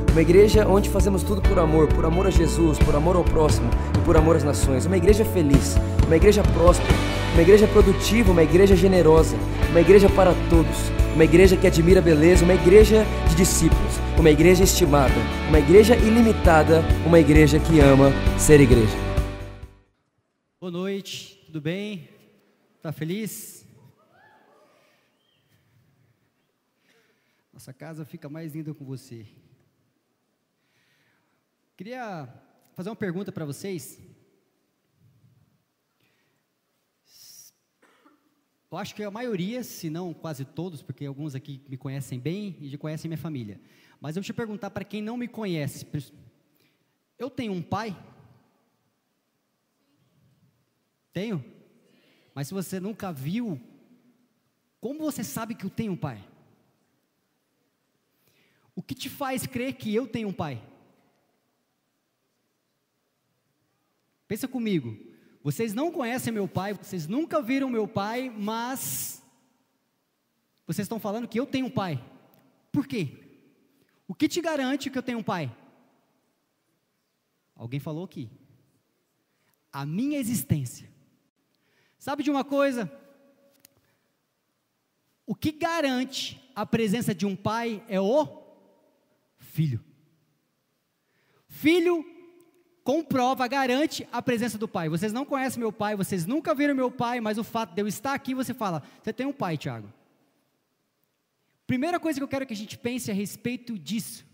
uma igreja onde fazemos tudo por amor, por amor a Jesus, por amor ao próximo e por amor às nações. Uma igreja feliz, uma igreja próspera, uma igreja produtiva, uma igreja generosa, uma igreja para todos, uma igreja que admira a beleza, uma igreja de discípulos, uma igreja estimada, uma igreja ilimitada, uma igreja que ama ser igreja. Boa noite, tudo bem? Tá feliz? Nossa casa fica mais linda com você. Queria fazer uma pergunta para vocês. Eu acho que a maioria, se não quase todos, porque alguns aqui me conhecem bem e já conhecem minha família. Mas eu vou te perguntar para quem não me conhece: eu tenho um pai? Tenho? Mas se você nunca viu, como você sabe que eu tenho um pai? O que te faz crer que eu tenho um pai? Pensa comigo. Vocês não conhecem meu pai, vocês nunca viram meu pai, mas vocês estão falando que eu tenho um pai. Por quê? O que te garante que eu tenho um pai? Alguém falou aqui. A minha existência. Sabe de uma coisa? O que garante a presença de um pai é o filho. Filho comprova, garante a presença do Pai. Vocês não conhecem meu Pai, vocês nunca viram meu Pai, mas o fato de eu estar aqui, você fala, você tem um Pai, Tiago. Primeira coisa que eu quero que a gente pense a respeito disso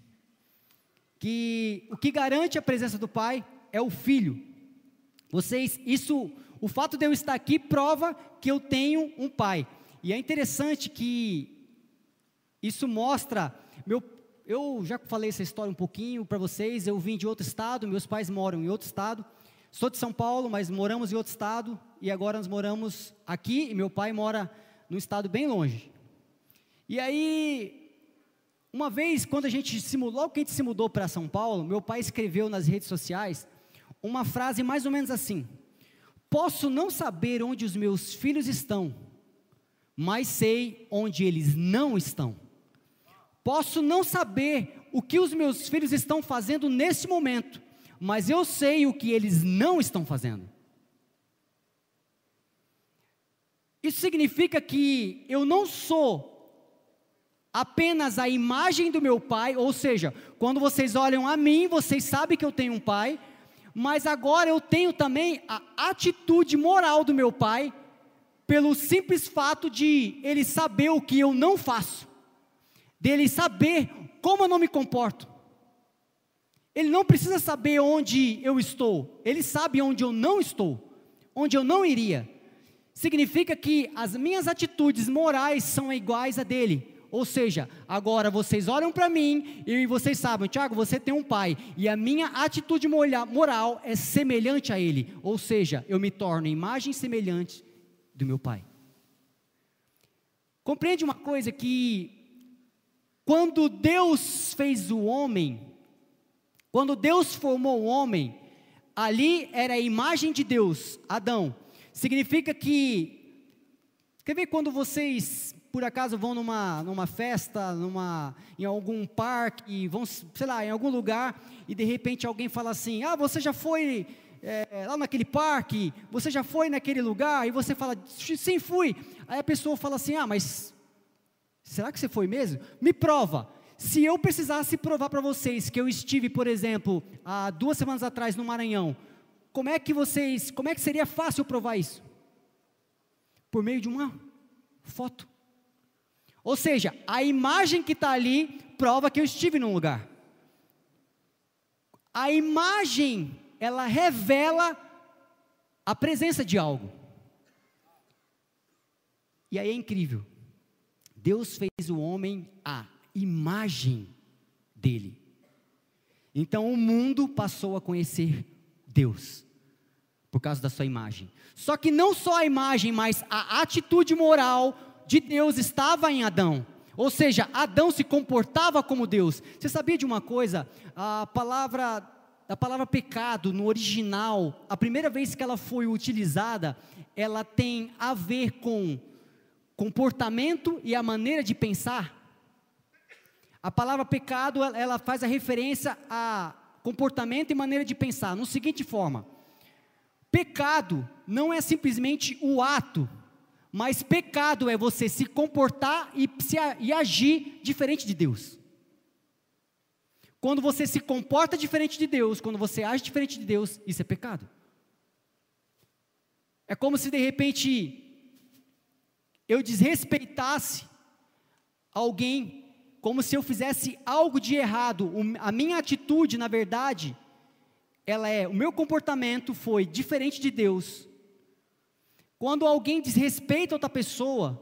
que o que garante a presença do Pai é o Filho. Vocês, isso, o fato de eu estar aqui prova que eu tenho um Pai. E é interessante que isso mostra meu eu já falei essa história um pouquinho para vocês. Eu vim de outro estado, meus pais moram em outro estado. Sou de São Paulo, mas moramos em outro estado e agora nós moramos aqui e meu pai mora num estado bem longe. E aí, uma vez, quando a gente se mudou, logo que a gente se mudou para São Paulo, meu pai escreveu nas redes sociais uma frase mais ou menos assim: Posso não saber onde os meus filhos estão, mas sei onde eles não estão. Posso não saber o que os meus filhos estão fazendo nesse momento, mas eu sei o que eles não estão fazendo. Isso significa que eu não sou apenas a imagem do meu pai, ou seja, quando vocês olham a mim, vocês sabem que eu tenho um pai, mas agora eu tenho também a atitude moral do meu pai, pelo simples fato de ele saber o que eu não faço dele saber como eu não me comporto. Ele não precisa saber onde eu estou, ele sabe onde eu não estou, onde eu não iria. Significa que as minhas atitudes morais são iguais a dele. Ou seja, agora vocês olham para mim e vocês sabem, Tiago, você tem um pai, e a minha atitude moral é semelhante a ele. Ou seja, eu me torno imagem semelhante do meu pai. Compreende uma coisa que quando Deus fez o homem, quando Deus formou o homem, ali era a imagem de Deus, Adão. Significa que, quer ver quando vocês, por acaso, vão numa, numa festa, numa, em algum parque, vão, sei lá, em algum lugar, e de repente alguém fala assim: Ah, você já foi é, lá naquele parque, você já foi naquele lugar, e você fala, sim, fui. Aí a pessoa fala assim: Ah, mas Será que você foi mesmo? Me prova. Se eu precisasse provar para vocês que eu estive, por exemplo, há duas semanas atrás no Maranhão, como é que vocês, como é que seria fácil provar isso? Por meio de uma foto. Ou seja, a imagem que está ali prova que eu estive num lugar. A imagem, ela revela a presença de algo. E aí é incrível. Deus fez o homem à imagem dele. Então o mundo passou a conhecer Deus por causa da sua imagem. Só que não só a imagem, mas a atitude moral de Deus estava em Adão. Ou seja, Adão se comportava como Deus. Você sabia de uma coisa? A palavra a palavra pecado no original, a primeira vez que ela foi utilizada, ela tem a ver com comportamento e a maneira de pensar. A palavra pecado, ela faz a referência a comportamento e maneira de pensar, no seguinte forma: pecado não é simplesmente o ato, mas pecado é você se comportar e, se, e agir diferente de Deus. Quando você se comporta diferente de Deus, quando você age diferente de Deus, isso é pecado. É como se de repente eu desrespeitasse alguém, como se eu fizesse algo de errado. A minha atitude, na verdade, ela é, o meu comportamento foi diferente de Deus. Quando alguém desrespeita outra pessoa,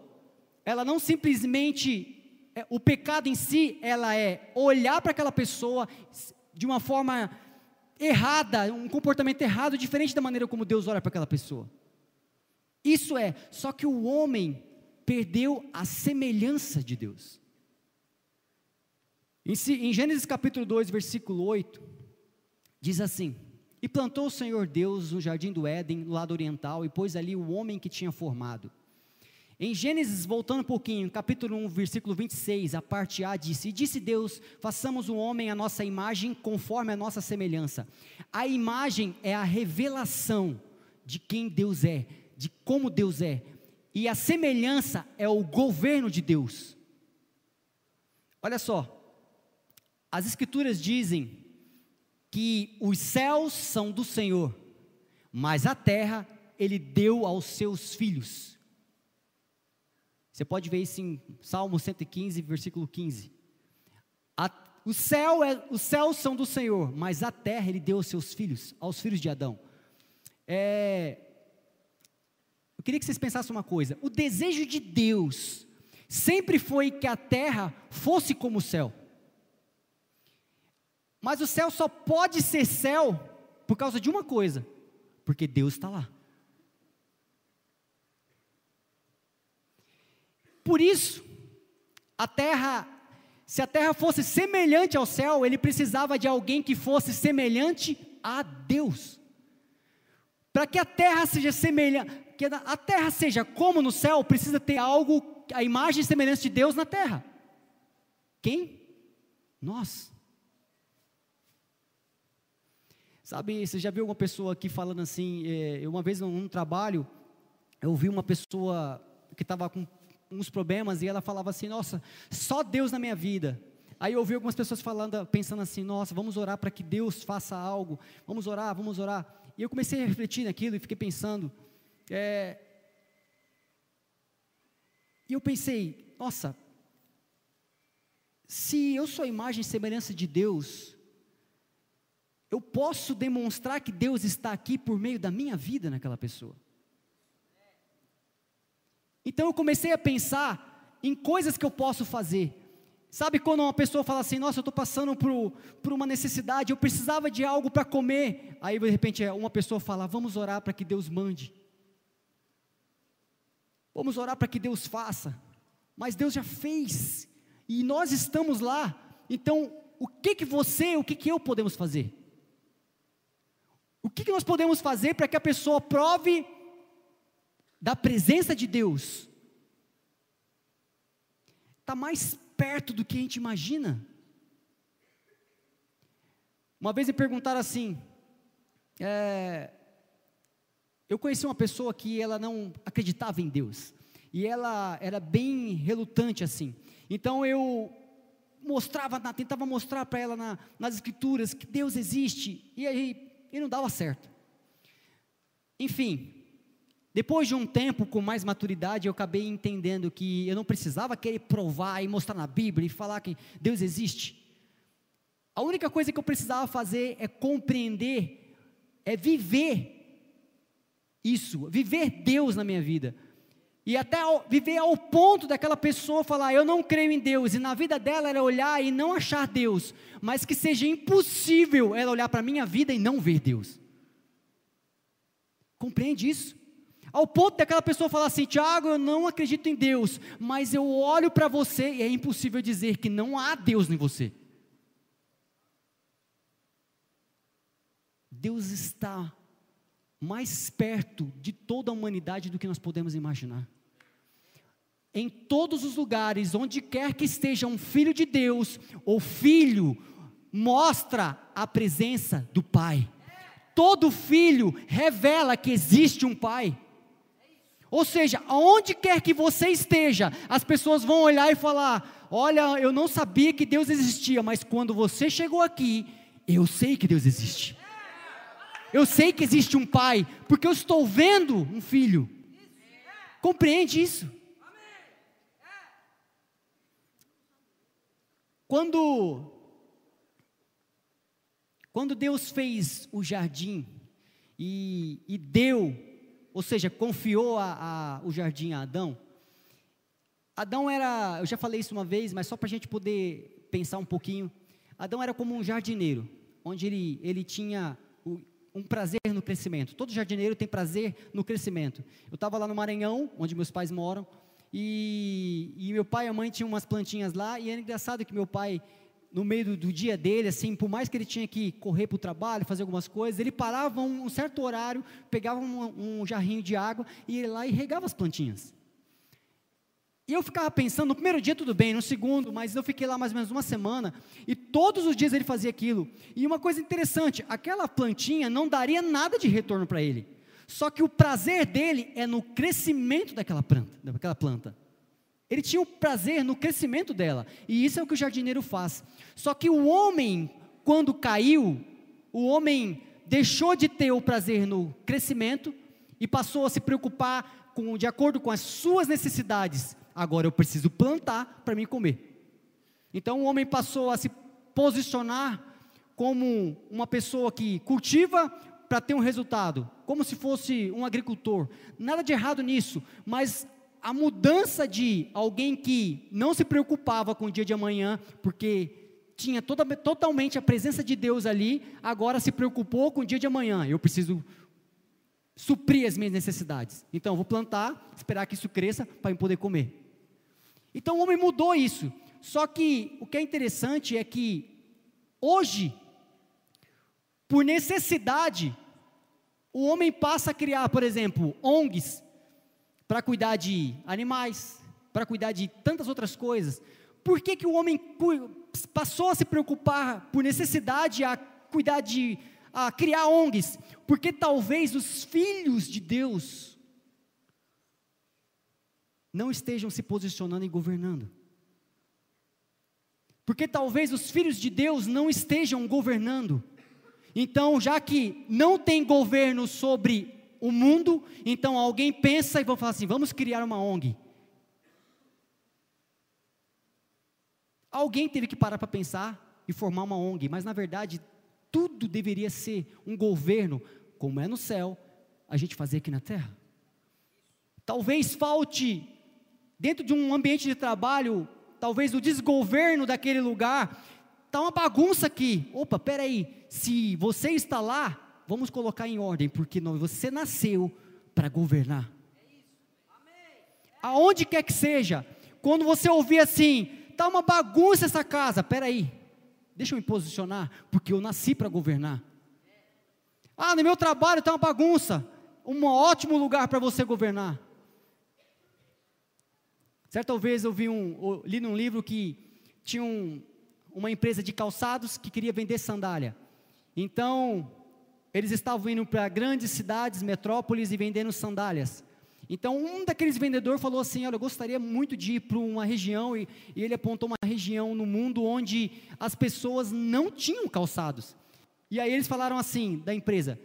ela não simplesmente é, o pecado em si, ela é olhar para aquela pessoa de uma forma errada, um comportamento errado, diferente da maneira como Deus olha para aquela pessoa. Isso é, só que o homem perdeu a semelhança de Deus. Em, Gênesis capítulo 2, versículo 8, diz assim: E plantou o Senhor Deus no jardim do Éden, no lado oriental, e pôs ali o homem que tinha formado. Em Gênesis, voltando um pouquinho, capítulo 1, versículo 26, a parte A disse: E disse Deus: Façamos o homem a nossa imagem, conforme a nossa semelhança. A imagem é a revelação de quem Deus é, de como Deus é. E a semelhança é o governo de Deus. Olha só, as Escrituras dizem que os céus são do Senhor, mas a terra ele deu aos seus filhos. Você pode ver isso em Salmo 115, versículo 15. A, o céu é, os céus são do Senhor, mas a terra ele deu aos seus filhos, aos filhos de Adão. É, queria que vocês pensassem uma coisa: o desejo de Deus sempre foi que a terra fosse como o céu. Mas o céu só pode ser céu por causa de uma coisa: porque Deus está lá. Por isso, a terra, se a terra fosse semelhante ao céu, ele precisava de alguém que fosse semelhante a Deus. Para que a terra seja semelhante, que a terra seja como no céu, precisa ter algo, a imagem e semelhança de Deus na terra. Quem? Nós. Sabe, você já viu uma pessoa aqui falando assim? É, uma vez num trabalho, eu vi uma pessoa que estava com uns problemas e ela falava assim: Nossa, só Deus na minha vida. Aí eu ouvi algumas pessoas falando, pensando assim: Nossa, vamos orar para que Deus faça algo, vamos orar, vamos orar. E eu comecei a refletir naquilo e fiquei pensando. É... E eu pensei: Nossa, se eu sou a imagem e semelhança de Deus, eu posso demonstrar que Deus está aqui por meio da minha vida naquela pessoa. Então eu comecei a pensar em coisas que eu posso fazer. Sabe quando uma pessoa fala assim, nossa, eu estou passando por, por uma necessidade, eu precisava de algo para comer. Aí de repente é, uma pessoa fala, vamos orar para que Deus mande. Vamos orar para que Deus faça. Mas Deus já fez. E nós estamos lá. Então, o que que você, o que que eu podemos fazer? O que que nós podemos fazer para que a pessoa prove da presença de Deus, está mais perto do que a gente imagina. Uma vez me perguntaram assim, é, eu conheci uma pessoa que ela não acreditava em Deus, e ela era bem relutante assim, então eu mostrava, tentava mostrar para ela na, nas escrituras que Deus existe, e aí e não dava certo. Enfim, depois de um tempo com mais maturidade, eu acabei entendendo que eu não precisava querer provar e mostrar na Bíblia e falar que Deus existe. A única coisa que eu precisava fazer é compreender, é viver isso, viver Deus na minha vida. E até ao, viver ao ponto daquela pessoa falar, eu não creio em Deus, e na vida dela era olhar e não achar Deus, mas que seja impossível ela olhar para a minha vida e não ver Deus. Compreende isso? Ao ponto daquela pessoa falar assim: Tiago, eu não acredito em Deus, mas eu olho para você e é impossível dizer que não há Deus em você. Deus está mais perto de toda a humanidade do que nós podemos imaginar. Em todos os lugares, onde quer que esteja um filho de Deus, ou filho, mostra a presença do Pai. Todo filho revela que existe um Pai. Ou seja, aonde quer que você esteja, as pessoas vão olhar e falar: Olha, eu não sabia que Deus existia, mas quando você chegou aqui, eu sei que Deus existe. Eu sei que existe um pai, porque eu estou vendo um filho. Compreende isso? Quando quando Deus fez o jardim e, e deu ou seja, confiou a, a, o jardim a Adão. Adão era, eu já falei isso uma vez, mas só para a gente poder pensar um pouquinho. Adão era como um jardineiro, onde ele, ele tinha um prazer no crescimento. Todo jardineiro tem prazer no crescimento. Eu estava lá no Maranhão, onde meus pais moram, e, e, meu pai e a mãe tinham umas plantinhas lá, e era engraçado que meu pai no meio do, do, dia dele, assim, por mais que ele tinha que correr para o trabalho, fazer algumas coisas, ele parava um, um certo horário, pegava um, um, jarrinho de água e ia lá e regava as plantinhas. E eu ficava pensando, no primeiro dia tudo bem, no segundo, mas eu fiquei lá mais ou menos uma semana, e todos os dias ele fazia aquilo. E uma coisa interessante, aquela plantinha não daria nada de retorno para ele. Só que o prazer dele é no crescimento daquela planta, daquela planta. Ele tinha o prazer no crescimento dela, e isso é o que o jardineiro faz. Só que o homem, quando caiu, o homem deixou de ter o prazer no crescimento e passou a se preocupar com, de acordo com as suas necessidades. Agora eu preciso plantar para me comer. Então o homem passou a se posicionar como uma pessoa que cultiva para ter um resultado, como se fosse um agricultor. Nada de errado nisso, mas a mudança de alguém que não se preocupava com o dia de amanhã, porque tinha toda, totalmente a presença de Deus ali, agora se preocupou com o dia de amanhã. Eu preciso suprir as minhas necessidades. Então, vou plantar, esperar que isso cresça para eu poder comer. Então, o homem mudou isso. Só que o que é interessante é que hoje, por necessidade, o homem passa a criar, por exemplo, ONGs para cuidar de animais, para cuidar de tantas outras coisas. Por que, que o homem passou a se preocupar por necessidade a cuidar de a criar ONGs, porque talvez os filhos de Deus não estejam se posicionando e governando. Porque talvez os filhos de Deus não estejam governando. Então, já que não tem governo sobre o mundo, então alguém pensa e vai falar assim: vamos criar uma ONG. Alguém teve que parar para pensar e formar uma ONG, mas na verdade tudo deveria ser um governo, como é no céu, a gente fazer aqui na terra. Talvez falte, dentro de um ambiente de trabalho, talvez o desgoverno daquele lugar, está uma bagunça aqui. Opa, peraí, se você está lá, vamos colocar em ordem, porque não, você nasceu para governar. Aonde quer que seja, quando você ouvir assim, está uma bagunça essa casa, peraí, Deixa eu me posicionar, porque eu nasci para governar. Ah, no meu trabalho está uma bagunça. Um ótimo lugar para você governar. Certa vez eu vi um, li num livro que tinha um, uma empresa de calçados que queria vender sandália. Então, eles estavam indo para grandes cidades, metrópoles e vendendo sandálias. Então, um daqueles vendedores falou assim: Olha, eu gostaria muito de ir para uma região, e, e, ele apontou uma região no mundo onde as pessoas não tinham calçados. E aí eles falaram assim, da empresa: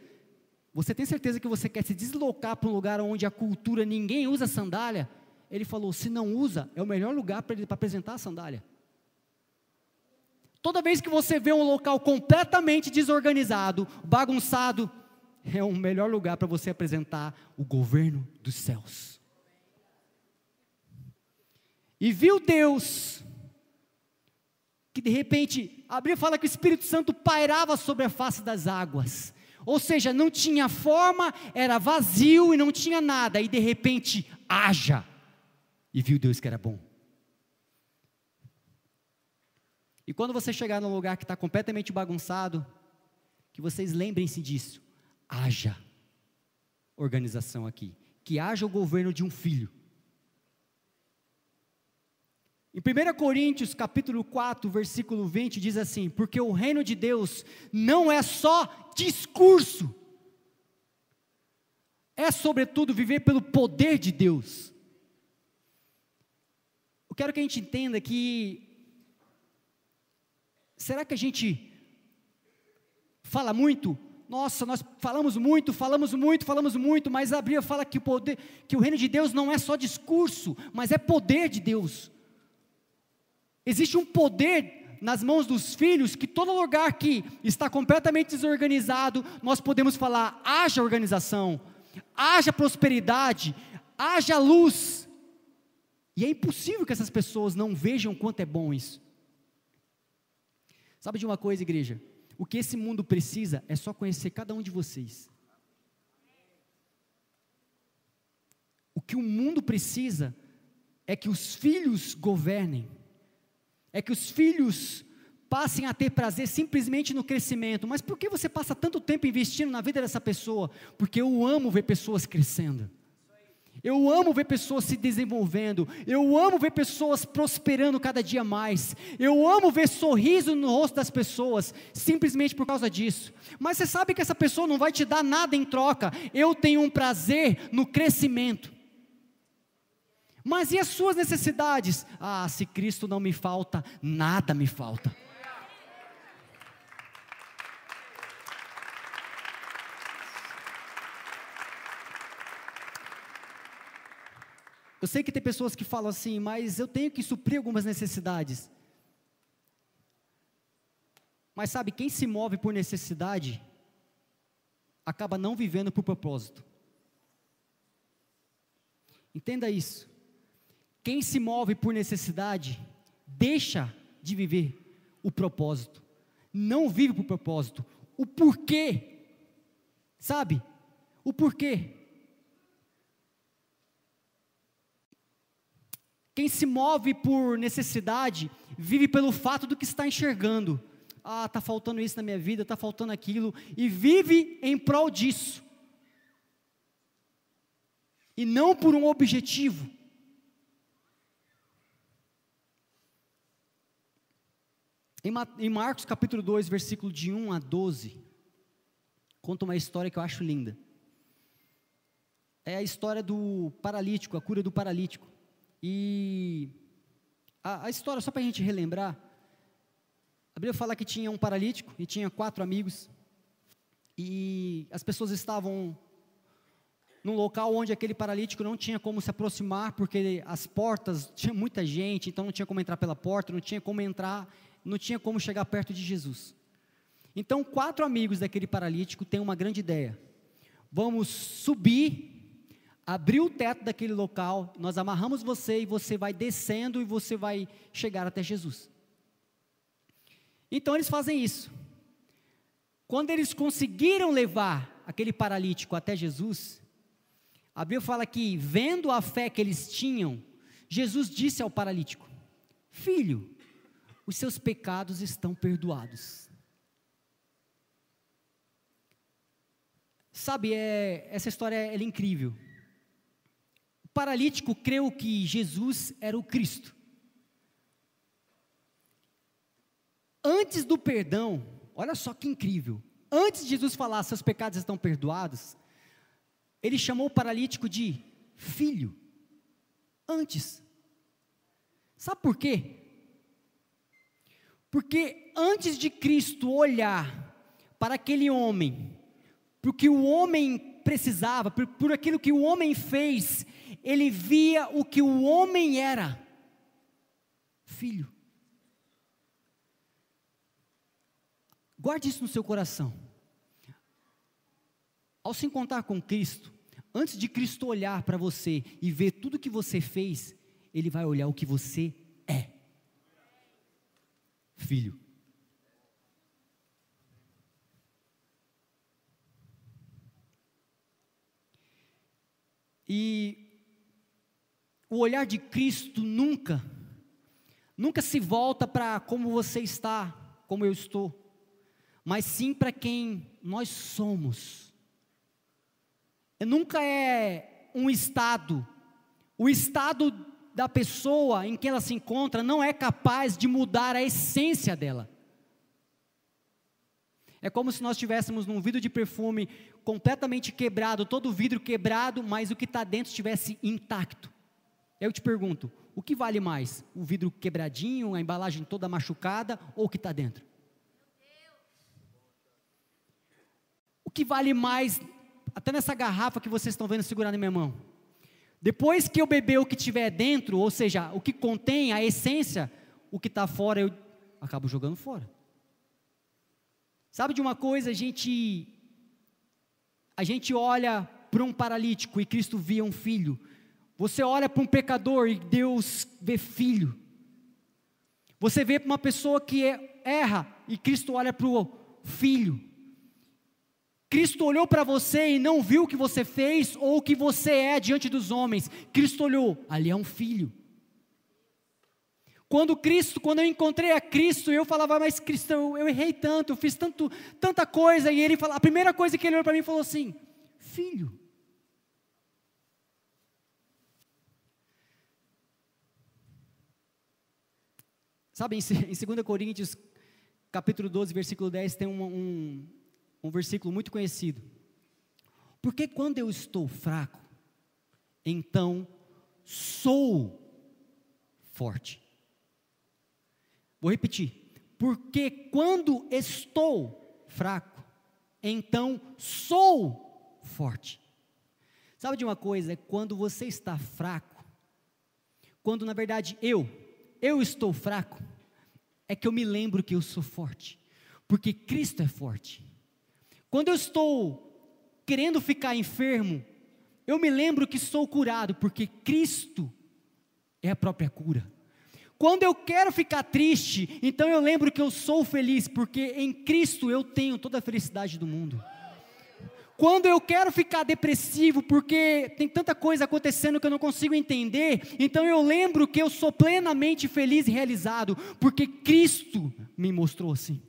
Você tem certeza que você quer se deslocar para um lugar onde a cultura ninguém usa sandália? Ele falou: Se não usa, é o melhor lugar para apresentar a sandália. Toda vez que você vê um local completamente desorganizado, bagunçado, é o melhor lugar para você apresentar o governo dos céus. E viu Deus que de repente, abriu fala que o Espírito Santo pairava sobre a face das águas. Ou seja, não tinha forma, era vazio e não tinha nada, e de repente haja. E viu Deus que era bom. E quando você chegar num lugar que está completamente bagunçado, que vocês lembrem-se disso haja organização aqui, que haja o governo de um filho. Em 1 Coríntios, capítulo 4, versículo 20, diz assim: Porque o reino de Deus não é só discurso, é sobretudo viver pelo poder de Deus. Eu quero que a gente entenda que, será que a gente fala muito nossa, nós falamos muito, falamos muito, falamos muito, mas a Bíblia fala que o poder, que o reino de Deus não é só discurso, mas é poder de Deus. Existe um poder nas mãos dos filhos que todo lugar que está completamente desorganizado, nós podemos falar: haja organização, haja prosperidade, haja luz. E é impossível que essas pessoas não vejam quanto é bom isso. Sabe de uma coisa, igreja? O que esse mundo precisa é só conhecer cada um de vocês. O que o mundo precisa é que os filhos governem, é que os filhos passem a ter prazer simplesmente no crescimento. Mas por que você passa tanto tempo investindo na vida dessa pessoa? Porque eu amo ver pessoas crescendo. Eu amo ver pessoas se desenvolvendo. Eu amo ver pessoas prosperando cada dia mais. Eu amo ver sorriso no rosto das pessoas, simplesmente por causa disso. Mas você sabe que essa pessoa não vai te dar nada em troca. Eu tenho um prazer no crescimento. Mas e as suas necessidades? Ah, se Cristo não me falta, nada me falta. Eu sei que tem pessoas que falam assim, mas eu tenho que suprir algumas necessidades. Mas sabe, quem se move por necessidade acaba não vivendo por propósito. Entenda isso. Quem se move por necessidade deixa de viver o propósito. Não vive por propósito. O porquê. Sabe? O porquê. Quem se move por necessidade vive pelo fato do que está enxergando. Ah, está faltando isso na minha vida, está faltando aquilo, e vive em prol disso. E não por um objetivo. Em Marcos capítulo 2, versículo de 1 a 12, conta uma história que eu acho linda. É a história do paralítico, a cura do paralítico. E a, a história, só para a gente relembrar, a Bíblia fala que tinha um paralítico e tinha quatro amigos. E as pessoas estavam num local onde aquele paralítico não tinha como se aproximar, porque as portas, tinha muita gente, então não tinha como entrar pela porta, não tinha como entrar, não tinha como chegar perto de Jesus. Então, quatro amigos daquele paralítico têm uma grande ideia. Vamos subir, abrir o teto daquele local, nós amarramos você e você vai descendo e você vai chegar até Jesus. Então eles fazem isso. Quando eles conseguiram levar aquele paralítico até Jesus, a Bíblia fala que, vendo a fé que eles tinham, Jesus disse ao paralítico: Filho, os seus pecados estão perdoados. Sabe, é, essa história é, é incrível. Paralítico creu que Jesus era o Cristo. Antes do perdão, olha só que incrível. Antes de Jesus falar, seus pecados estão perdoados, ele chamou o paralítico de filho. Antes. Sabe por quê? Porque antes de Cristo olhar para aquele homem, para o que o homem precisava, por, por aquilo que o homem fez, ele via o que o homem era: filho. Guarde isso no seu coração. Ao se encontrar com Cristo, antes de Cristo olhar para você e ver tudo que você fez, Ele vai olhar o que você é. Filho. E o olhar de Cristo nunca, nunca se volta para como você está, como eu estou mas sim para quem nós somos. Nunca é um estado, o estado da pessoa em que ela se encontra não é capaz de mudar a essência dela. É como se nós estivéssemos num vidro de perfume completamente quebrado, todo o vidro quebrado, mas o que está dentro estivesse intacto. Eu te pergunto: o que vale mais? O vidro quebradinho, a embalagem toda machucada ou o que está dentro? o que vale mais, até nessa garrafa que vocês estão vendo segurando em minha mão. Depois que eu beber o que tiver dentro, ou seja, o que contém a essência, o que está fora eu acabo jogando fora. Sabe de uma coisa, a gente a gente olha para um paralítico e Cristo via um filho. Você olha para um pecador e Deus vê filho. Você vê para uma pessoa que é, erra e Cristo olha para o filho. Cristo olhou para você e não viu o que você fez ou o que você é diante dos homens. Cristo olhou, ali é um filho. Quando Cristo, quando eu encontrei a Cristo, eu falava, mas Cristo, eu, eu errei tanto, eu fiz tanto, tanta coisa, e ele falou, a primeira coisa que ele olhou para mim falou assim: Filho. Sabe, em, em 2 Coríntios, capítulo 12, versículo 10, tem um, um um versículo muito conhecido. Porque quando eu estou fraco, então sou forte. Vou repetir. Porque quando estou fraco, então sou forte. Sabe de uma coisa? É quando você está fraco, quando na verdade eu, eu estou fraco, é que eu me lembro que eu sou forte. porque Cristo é forte. Quando eu estou querendo ficar enfermo, eu me lembro que sou curado, porque Cristo é a própria cura. Quando eu quero ficar triste, então eu lembro que eu sou feliz, porque em Cristo eu tenho toda a felicidade do mundo. Quando eu quero ficar depressivo porque tem tanta coisa acontecendo que eu não consigo entender, então eu lembro que eu sou plenamente feliz e realizado, porque Cristo me mostrou assim.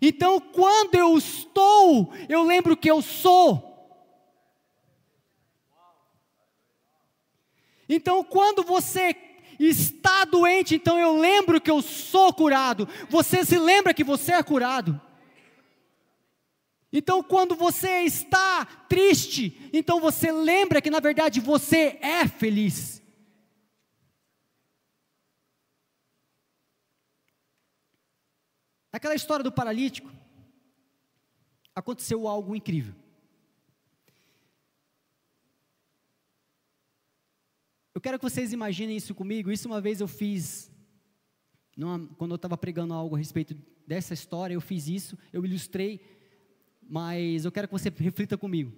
Então, quando eu estou, eu lembro que eu sou. Então, quando você está doente, então eu lembro que eu sou curado. Você se lembra que você é curado. Então, quando você está triste, então você lembra que na verdade você é feliz. Naquela história do paralítico, aconteceu algo incrível. Eu quero que vocês imaginem isso comigo. Isso uma vez eu fiz, numa, quando eu estava pregando algo a respeito dessa história, eu fiz isso, eu ilustrei mas eu quero que você reflita comigo.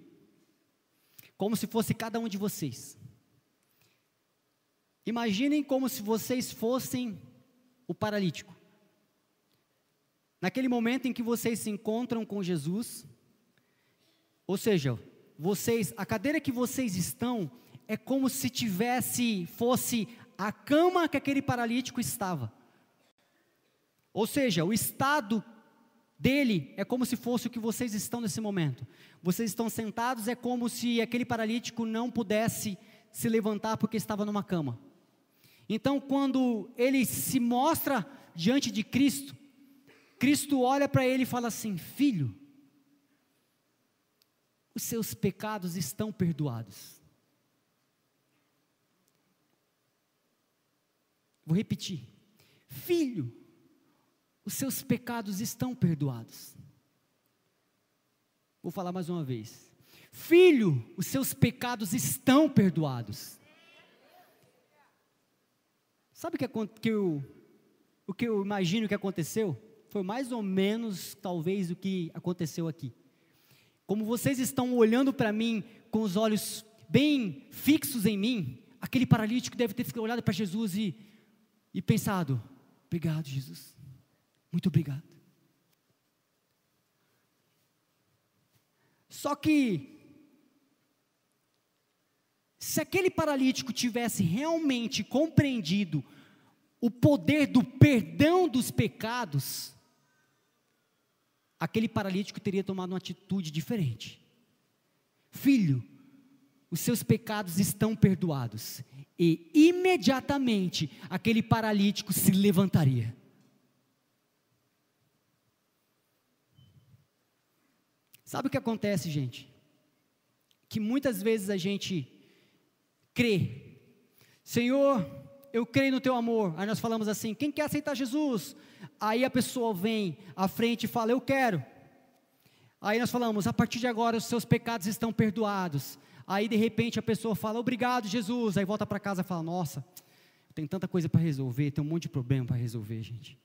Como se fosse cada um de vocês. Imaginem como se vocês fossem o paralítico. Naquele momento em que vocês se encontram com Jesus, ou seja, vocês, a cadeira que vocês estão é como se tivesse fosse a cama que aquele paralítico estava. Ou seja, o estado dele é como se fosse o que vocês estão nesse momento. Vocês estão sentados, é como se aquele paralítico não pudesse se levantar porque estava numa cama. Então, quando ele se mostra diante de Cristo, Cristo olha para ele e fala assim: Filho, os seus pecados estão perdoados. Vou repetir: Filho, os seus pecados estão perdoados. Vou falar mais uma vez. Filho, os seus pecados estão perdoados. Sabe o que, que eu, o que eu imagino que aconteceu? Foi mais ou menos, talvez, o que aconteceu aqui. Como vocês estão olhando para mim com os olhos bem fixos em mim, aquele paralítico deve ter olhado para Jesus e, e pensado: Obrigado, Jesus. Muito obrigado. Só que, se aquele paralítico tivesse realmente compreendido o poder do perdão dos pecados, aquele paralítico teria tomado uma atitude diferente. Filho, os seus pecados estão perdoados. E imediatamente aquele paralítico se levantaria. Sabe o que acontece, gente? Que muitas vezes a gente crê, Senhor, eu creio no teu amor. Aí nós falamos assim: quem quer aceitar Jesus? Aí a pessoa vem à frente e fala: Eu quero. Aí nós falamos: a partir de agora os seus pecados estão perdoados. Aí de repente a pessoa fala: Obrigado, Jesus. Aí volta para casa e fala: Nossa, tem tanta coisa para resolver, tem um monte de problema para resolver, gente.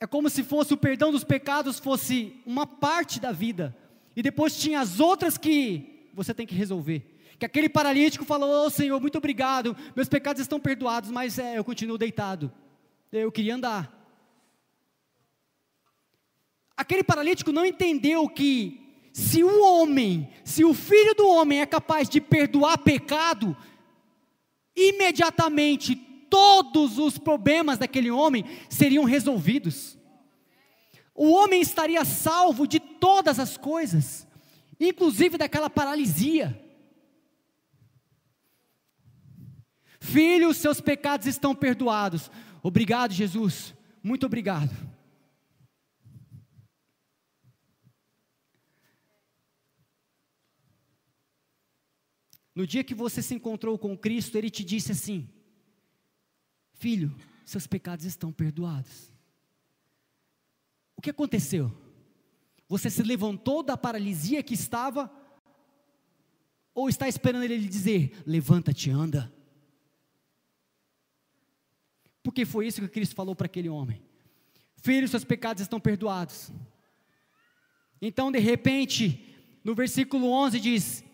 É como se fosse o perdão dos pecados fosse uma parte da vida. E depois tinha as outras que você tem que resolver. Que aquele paralítico falou: oh, Senhor, muito obrigado, meus pecados estão perdoados, mas é, eu continuo deitado. Eu queria andar. Aquele paralítico não entendeu que se o homem, se o filho do homem é capaz de perdoar pecado, imediatamente todos os problemas daquele homem seriam resolvidos. O homem estaria salvo de todas as coisas, inclusive daquela paralisia. Filho, seus pecados estão perdoados. Obrigado, Jesus. Muito obrigado. No dia que você se encontrou com Cristo, Ele te disse assim: Filho, seus pecados estão perdoados. O que aconteceu? Você se levantou da paralisia que estava? Ou está esperando ele dizer: levanta-te, anda? Porque foi isso que Cristo falou para aquele homem. Filho, seus pecados estão perdoados. Então, de repente, no versículo 11 diz: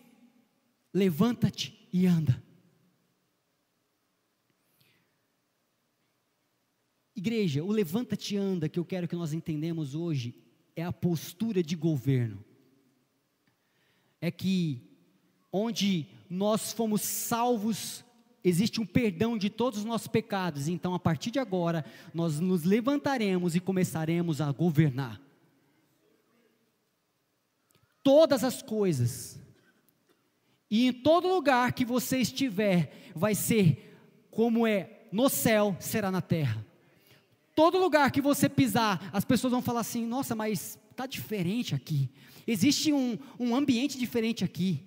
Levanta-te e anda. Igreja, o levanta-te anda que eu quero que nós entendemos hoje é a postura de governo. É que onde nós fomos salvos, existe um perdão de todos os nossos pecados. Então, a partir de agora, nós nos levantaremos e começaremos a governar. Todas as coisas, e em todo lugar que você estiver, vai ser como é no céu, será na terra. Todo lugar que você pisar, as pessoas vão falar assim: nossa, mas está diferente aqui. Existe um, um ambiente diferente aqui.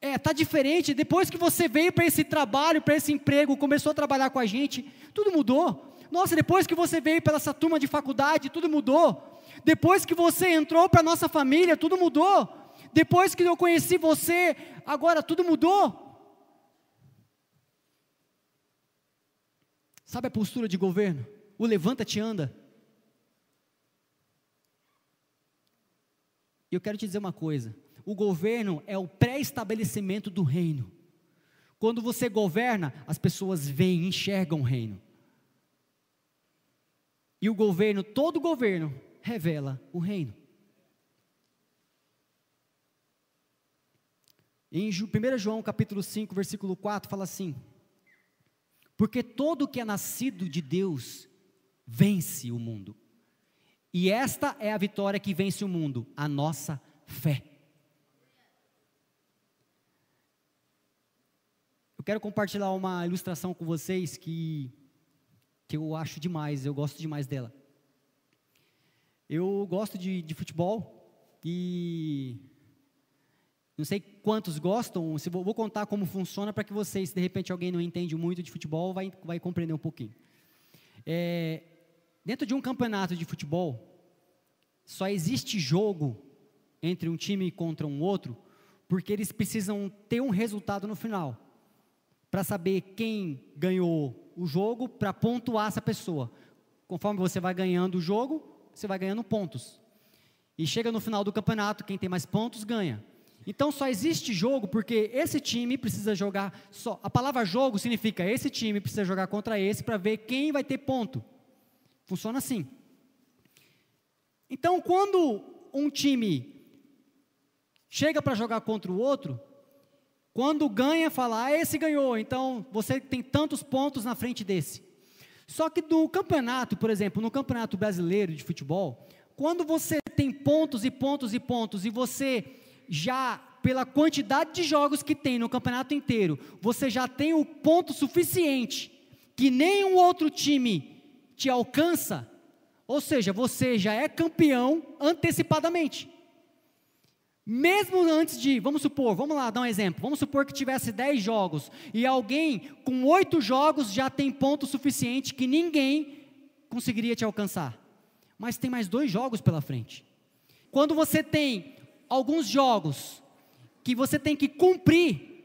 É, está diferente. Depois que você veio para esse trabalho, para esse emprego, começou a trabalhar com a gente, tudo mudou. Nossa, depois que você veio para essa turma de faculdade, tudo mudou. Depois que você entrou para nossa família, tudo mudou. Depois que eu conheci você, agora tudo mudou. Sabe a postura de governo? O levanta-te anda. E eu quero te dizer uma coisa: o governo é o pré-estabelecimento do reino. Quando você governa, as pessoas veem, enxergam o reino. E o governo, todo governo, revela o reino. Em 1 João capítulo 5, versículo 4, fala assim: Porque todo que é nascido de Deus vence o mundo. E esta é a vitória que vence o mundo, a nossa fé. Eu quero compartilhar uma ilustração com vocês que, que eu acho demais, eu gosto demais dela. Eu gosto de, de futebol e não sei quantos gostam, se vou, vou contar como funciona para que vocês, de repente alguém não entende muito de futebol, vai, vai compreender um pouquinho. É, Dentro de um campeonato de futebol, só existe jogo entre um time contra um outro, porque eles precisam ter um resultado no final, para saber quem ganhou o jogo, para pontuar essa pessoa. Conforme você vai ganhando o jogo, você vai ganhando pontos. E chega no final do campeonato, quem tem mais pontos ganha. Então só existe jogo porque esse time precisa jogar só. A palavra jogo significa esse time precisa jogar contra esse para ver quem vai ter ponto. Funciona assim. Então, quando um time chega para jogar contra o outro, quando ganha, fala, ah, esse ganhou, então você tem tantos pontos na frente desse. Só que no campeonato, por exemplo, no campeonato brasileiro de futebol, quando você tem pontos e pontos e pontos, e você já, pela quantidade de jogos que tem no campeonato inteiro, você já tem o ponto suficiente que nenhum outro time te alcança, ou seja, você já é campeão antecipadamente. Mesmo antes de, vamos supor, vamos lá dar um exemplo, vamos supor que tivesse 10 jogos e alguém com 8 jogos já tem ponto suficiente que ninguém conseguiria te alcançar. Mas tem mais dois jogos pela frente. Quando você tem alguns jogos que você tem que cumprir,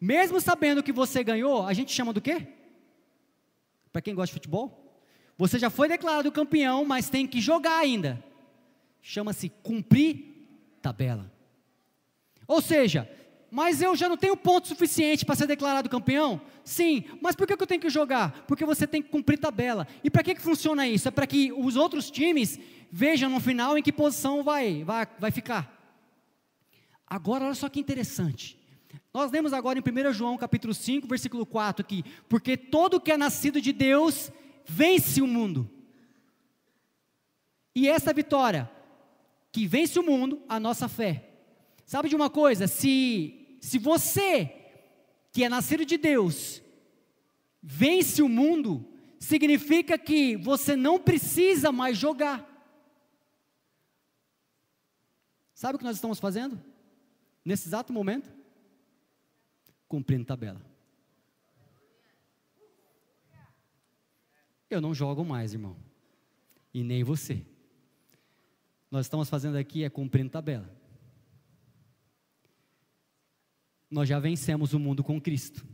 mesmo sabendo que você ganhou, a gente chama do quê? Para quem gosta de futebol? Você já foi declarado campeão, mas tem que jogar ainda. Chama-se cumprir tabela. Ou seja, mas eu já não tenho ponto suficiente para ser declarado campeão? Sim, mas por que eu tenho que jogar? Porque você tem que cumprir tabela. E para que, que funciona isso? É para que os outros times vejam no final em que posição vai, vai, vai ficar. Agora, olha só que interessante. Nós lemos agora em 1 João capítulo 5, versículo 4 aqui, porque todo que é nascido de Deus vence o mundo. E essa vitória que vence o mundo, a nossa fé. Sabe de uma coisa? Se, se você, que é nascido de Deus, vence o mundo, significa que você não precisa mais jogar. Sabe o que nós estamos fazendo? Nesse exato momento? Cumprindo tabela. Eu não jogo mais, irmão. E nem você. Nós estamos fazendo aqui é cumprindo tabela. Nós já vencemos o mundo com Cristo.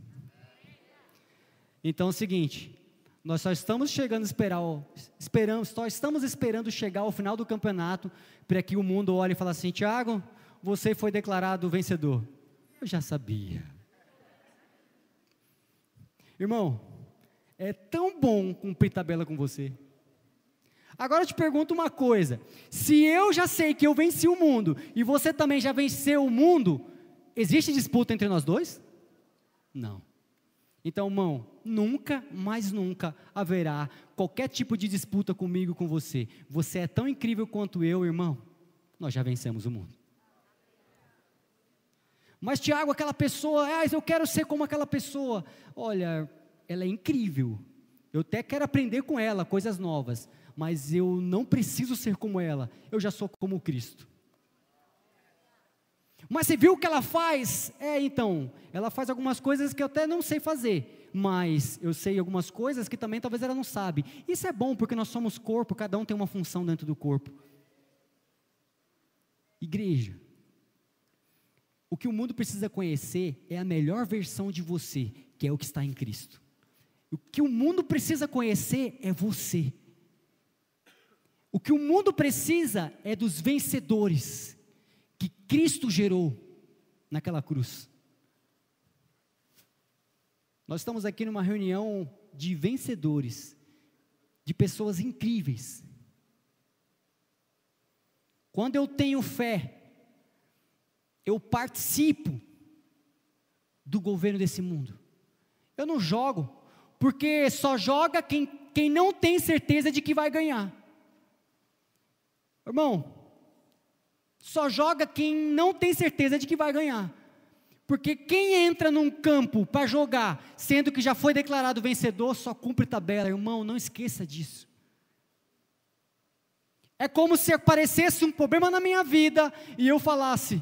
Então é o seguinte, Nós só estamos chegando esperar, esperamos, só estamos esperando chegar ao final do campeonato para que o mundo olhe e fale assim: Tiago, você foi declarado vencedor. Eu já sabia. Irmão, é tão bom cumprir tabela com você. Agora eu te pergunto uma coisa: se eu já sei que eu venci o mundo e você também já venceu o mundo, existe disputa entre nós dois? Não. Então, irmão, nunca, mais nunca haverá qualquer tipo de disputa comigo com você. Você é tão incrível quanto eu, irmão. Nós já vencemos o mundo. Mas, Tiago, aquela pessoa, ah, eu quero ser como aquela pessoa. Olha, ela é incrível. Eu até quero aprender com ela coisas novas mas eu não preciso ser como ela, eu já sou como Cristo. Mas você viu o que ela faz? É, então, ela faz algumas coisas que eu até não sei fazer, mas eu sei algumas coisas que também talvez ela não sabe. Isso é bom porque nós somos corpo, cada um tem uma função dentro do corpo. Igreja, o que o mundo precisa conhecer é a melhor versão de você, que é o que está em Cristo. O que o mundo precisa conhecer é você. O que o mundo precisa é dos vencedores que Cristo gerou naquela cruz. Nós estamos aqui numa reunião de vencedores, de pessoas incríveis. Quando eu tenho fé, eu participo do governo desse mundo. Eu não jogo, porque só joga quem, quem não tem certeza de que vai ganhar. Irmão, só joga quem não tem certeza de que vai ganhar. Porque quem entra num campo para jogar, sendo que já foi declarado vencedor, só cumpre tabela. Irmão, não esqueça disso. É como se aparecesse um problema na minha vida e eu falasse: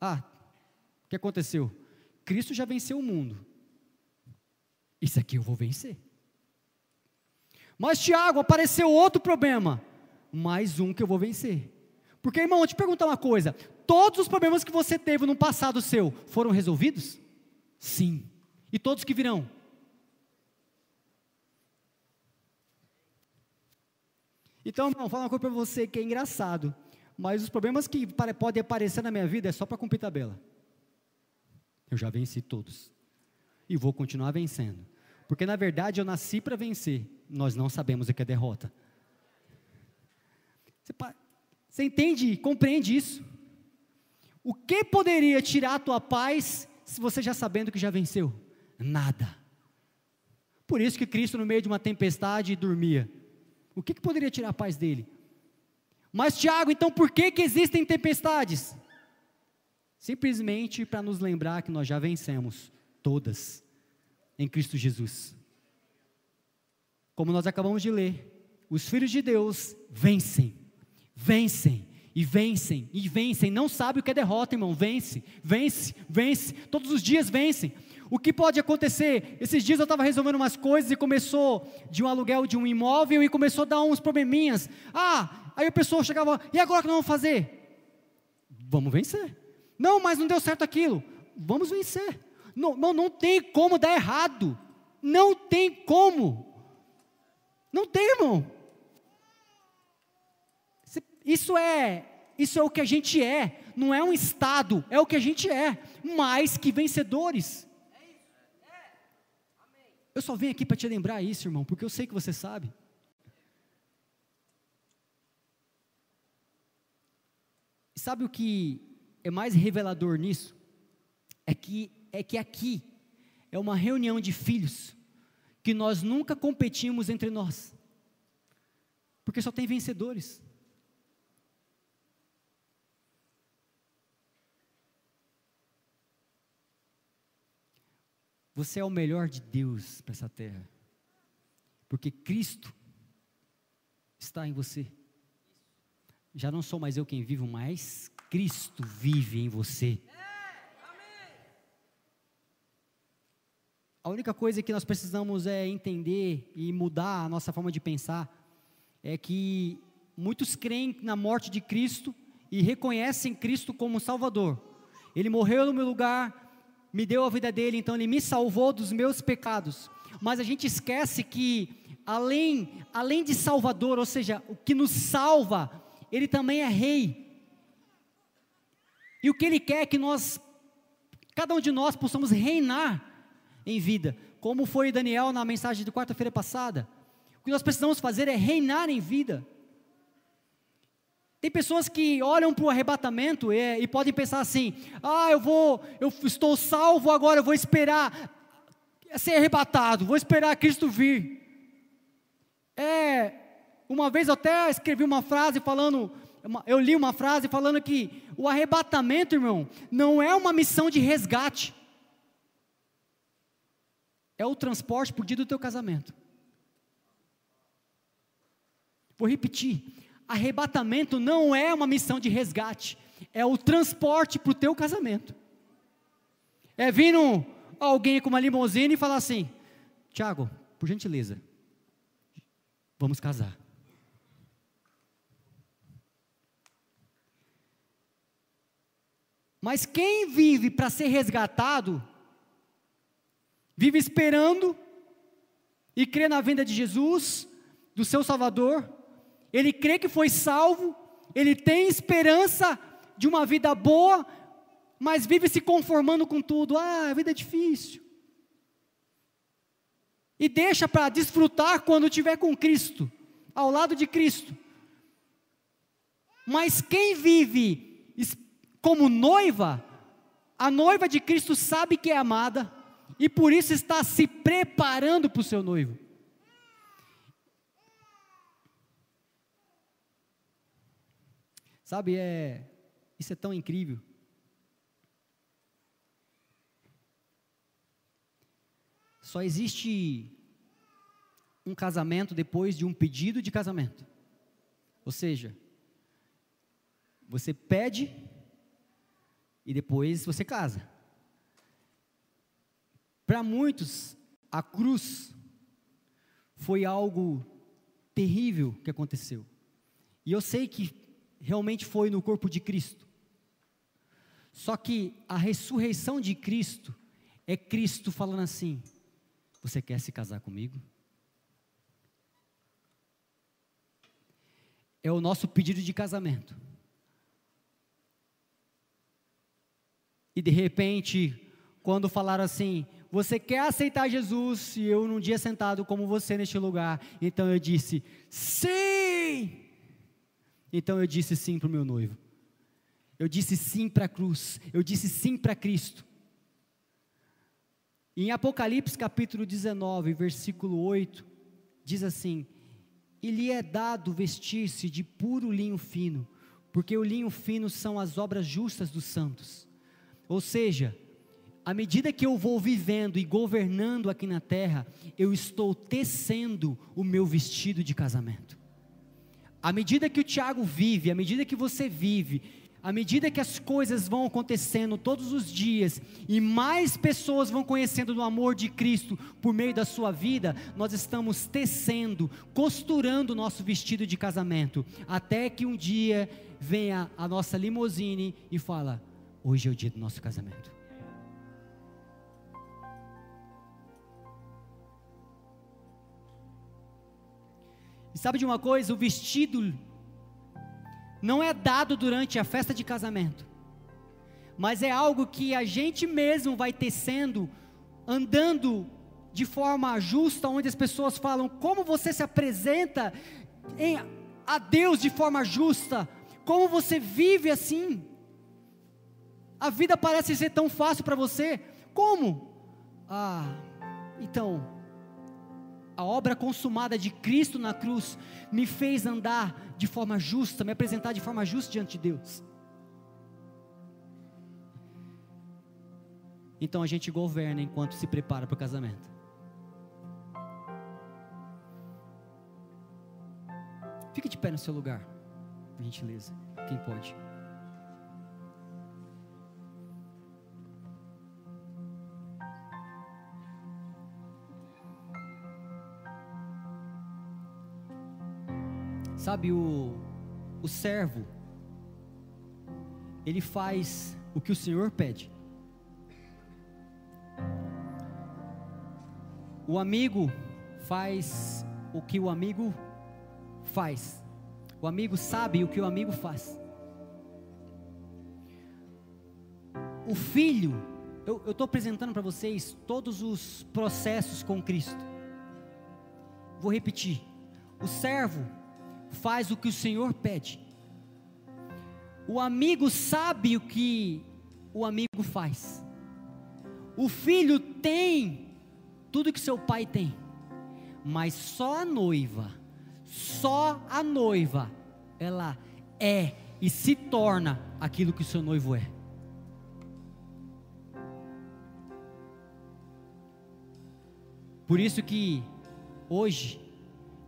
Ah, o que aconteceu? Cristo já venceu o mundo. Isso aqui eu vou vencer. Mas, Tiago, apareceu outro problema mais um que eu vou vencer. Porque, irmão, eu te perguntar uma coisa: todos os problemas que você teve no passado seu foram resolvidos? Sim. E todos que virão? Então, irmão, falar uma coisa para você que é engraçado, mas os problemas que podem aparecer na minha vida é só para cumprir tabela. Eu já venci todos. E vou continuar vencendo. Porque na verdade eu nasci para vencer. Nós não sabemos o que é derrota. Você, você entende, compreende isso? O que poderia tirar a tua paz se você já sabendo que já venceu? Nada. Por isso que Cristo, no meio de uma tempestade, dormia. O que, que poderia tirar a paz dele? Mas, Tiago, então por que, que existem tempestades? Simplesmente para nos lembrar que nós já vencemos todas em Cristo Jesus. Como nós acabamos de ler, os filhos de Deus vencem vencem e vencem e vencem, não sabe o que é derrota, irmão. Vence, vence, vence, todos os dias vencem. O que pode acontecer? Esses dias eu estava resolvendo umas coisas e começou de um aluguel de um imóvel e começou a dar uns probleminhas. Ah, aí a pessoa chegava, e agora o que nós vamos fazer? Vamos vencer. Não, mas não deu certo aquilo. Vamos vencer. Não, não, tem como dar errado. Não tem como. Não tem, irmão. Isso é, isso é o que a gente é, não é um estado, é o que a gente é, mais que vencedores. Eu só vim aqui para te lembrar isso, irmão, porque eu sei que você sabe. Sabe o que é mais revelador nisso? É que é que aqui é uma reunião de filhos que nós nunca competimos entre nós. Porque só tem vencedores. Você é o melhor de Deus para essa terra. Porque Cristo está em você. Já não sou mais eu quem vivo, mas Cristo vive em você. A única coisa que nós precisamos é entender e mudar a nossa forma de pensar é que muitos creem na morte de Cristo e reconhecem Cristo como Salvador. Ele morreu no meu lugar, me deu a vida dele, então ele me salvou dos meus pecados. mas a gente esquece que além, além de Salvador, ou seja, o que nos salva, ele também é rei. E o que ele quer é que nós, cada um de nós, possamos reinar em vida, como foi Daniel na mensagem de quarta-feira passada. O que nós precisamos fazer é reinar em vida. Tem pessoas que olham para o arrebatamento e, e, podem pensar assim: ah, eu vou, eu estou salvo agora, eu vou esperar ser arrebatado, vou esperar Cristo vir. É, uma vez eu até escrevi uma frase falando, eu li uma frase falando que o arrebatamento, irmão, não é uma missão de resgate, é o transporte por dia do teu casamento. Vou repetir: arrebatamento não é uma missão de resgate, é o transporte para o teu casamento. É vindo alguém com uma limusine e falar assim: Tiago, por gentileza, vamos casar. Mas quem vive para ser resgatado, vive esperando e crê na vinda de Jesus, do seu Salvador, ele crê que foi salvo, ele tem esperança de uma vida boa, mas vive se conformando com tudo. Ah, a vida é difícil. E deixa para desfrutar quando estiver com Cristo, ao lado de Cristo. Mas quem vive como noiva, a noiva de Cristo sabe que é amada e por isso está se preparando para o seu noivo. Sabe, é, isso é tão incrível. Só existe um casamento depois de um pedido de casamento. Ou seja, você pede e depois você casa. Para muitos, a cruz foi algo terrível que aconteceu. E eu sei que realmente foi no corpo de Cristo. Só que a ressurreição de Cristo é Cristo falando assim: Você quer se casar comigo? É o nosso pedido de casamento. E de repente, quando falaram assim: Você quer aceitar Jesus? E eu num dia sentado como você neste lugar. Então eu disse: Sim! Então eu disse sim para o meu noivo. Eu disse sim para a cruz. Eu disse sim para Cristo. Em Apocalipse capítulo 19, versículo 8, diz assim: E lhe é dado vestir-se de puro linho fino, porque o linho fino são as obras justas dos santos. Ou seja, à medida que eu vou vivendo e governando aqui na terra, eu estou tecendo o meu vestido de casamento. À medida que o Tiago vive, à medida que você vive, à medida que as coisas vão acontecendo todos os dias e mais pessoas vão conhecendo do amor de Cristo por meio da sua vida, nós estamos tecendo, costurando o nosso vestido de casamento, até que um dia venha a nossa limusine e fala: "Hoje é o dia do nosso casamento". E sabe de uma coisa? O vestido não é dado durante a festa de casamento, mas é algo que a gente mesmo vai tecendo, andando de forma justa, onde as pessoas falam como você se apresenta em, a Deus de forma justa, como você vive assim. A vida parece ser tão fácil para você, como? Ah, então, a obra consumada de Cristo na cruz me fez andar de forma justa, me apresentar de forma justa diante de Deus. Então a gente governa enquanto se prepara para o casamento. Fique de pé no seu lugar, gentileza, quem pode. Sabe, o, o servo, ele faz o que o Senhor pede. O amigo faz o que o amigo faz. O amigo sabe o que o amigo faz. O filho, eu estou apresentando para vocês todos os processos com Cristo. Vou repetir. O servo faz o que o Senhor pede. O amigo sabe o que o amigo faz. O filho tem tudo que seu pai tem, mas só a noiva, só a noiva, ela é e se torna aquilo que o seu noivo é. Por isso que hoje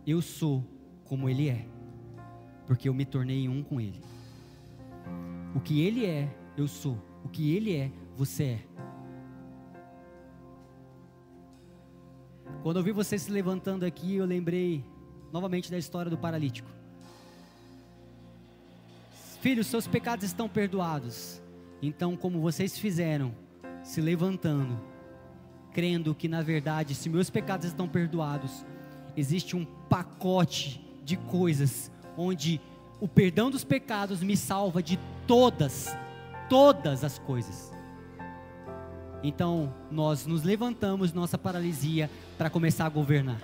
eu sou como ele é, porque eu me tornei um com ele. O que ele é, eu sou. O que ele é, você é. Quando eu vi você se levantando aqui, eu lembrei novamente da história do paralítico. Filhos, seus pecados estão perdoados. Então, como vocês fizeram, se levantando, crendo que na verdade, se meus pecados estão perdoados, existe um pacote de coisas onde o perdão dos pecados me salva de todas, todas as coisas. Então, nós nos levantamos nossa paralisia para começar a governar.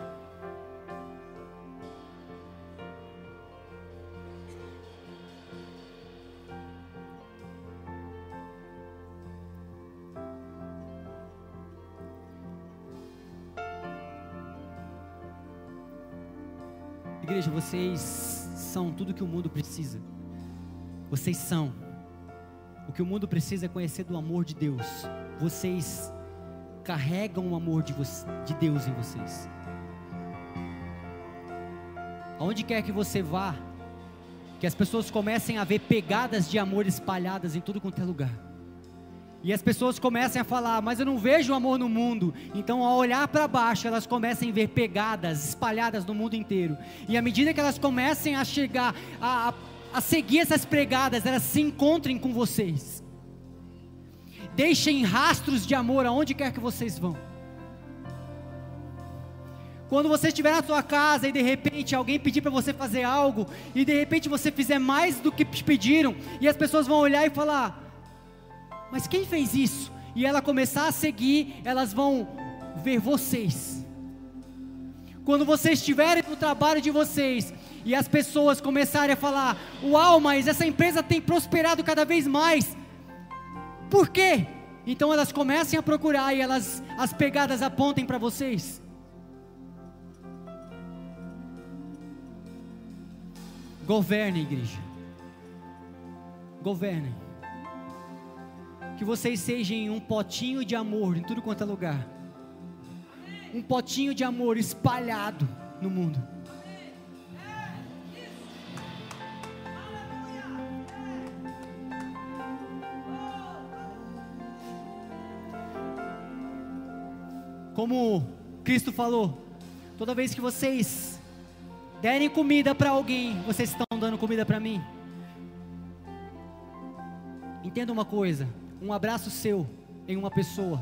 Igreja, vocês são tudo que o mundo precisa. Vocês são. O que o mundo precisa é conhecer do amor de Deus. Vocês carregam o amor de, de Deus em vocês. Aonde quer que você vá, que as pessoas comecem a ver pegadas de amor espalhadas em tudo quanto é lugar. E as pessoas começam a falar, mas eu não vejo amor no mundo. Então, ao olhar para baixo, elas começam a ver pegadas espalhadas no mundo inteiro. E à medida que elas começam a chegar, a, a, a seguir essas pregadas, elas se encontrem com vocês. Deixem rastros de amor aonde quer que vocês vão. Quando você estiver na sua casa e de repente alguém pedir para você fazer algo, e de repente você fizer mais do que pediram, e as pessoas vão olhar e falar: mas quem fez isso? E ela começar a seguir, elas vão ver vocês. Quando vocês estiverem no trabalho de vocês e as pessoas começarem a falar: Uau, mas essa empresa tem prosperado cada vez mais. Por quê? Então elas comecem a procurar e elas as pegadas apontem para vocês. Governem, igreja. Governem que vocês sejam um potinho de amor em tudo quanto é lugar. Um potinho de amor espalhado no mundo. Como Cristo falou, toda vez que vocês derem comida para alguém, vocês estão dando comida para mim. Entenda uma coisa: um abraço seu em uma pessoa,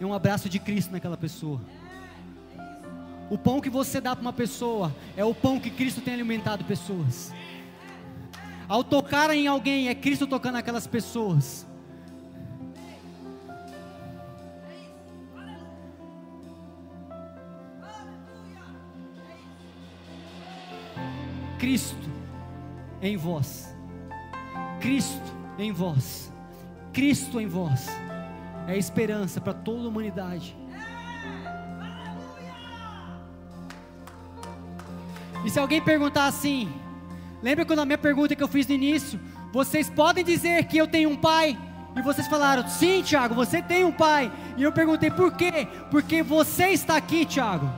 é um abraço de Cristo naquela pessoa. O pão que você dá para uma pessoa é o pão que Cristo tem alimentado pessoas. Ao tocar em alguém, é Cristo tocando aquelas pessoas. Cristo em vós. Cristo em vós. Cristo em vós é esperança para toda a humanidade. E se alguém perguntar assim, lembra quando a minha pergunta que eu fiz no início? Vocês podem dizer que eu tenho um pai? E vocês falaram, sim, Tiago, você tem um pai. E eu perguntei, por quê? Porque você está aqui, Tiago.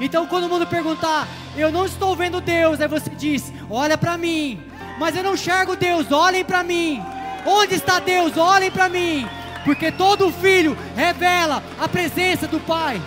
Então, quando o mundo perguntar, eu não estou vendo Deus, aí você diz, olha para mim. Mas eu não enxergo Deus, olhem para mim. Onde está Deus? Olhem para mim, porque todo filho revela a presença do Pai.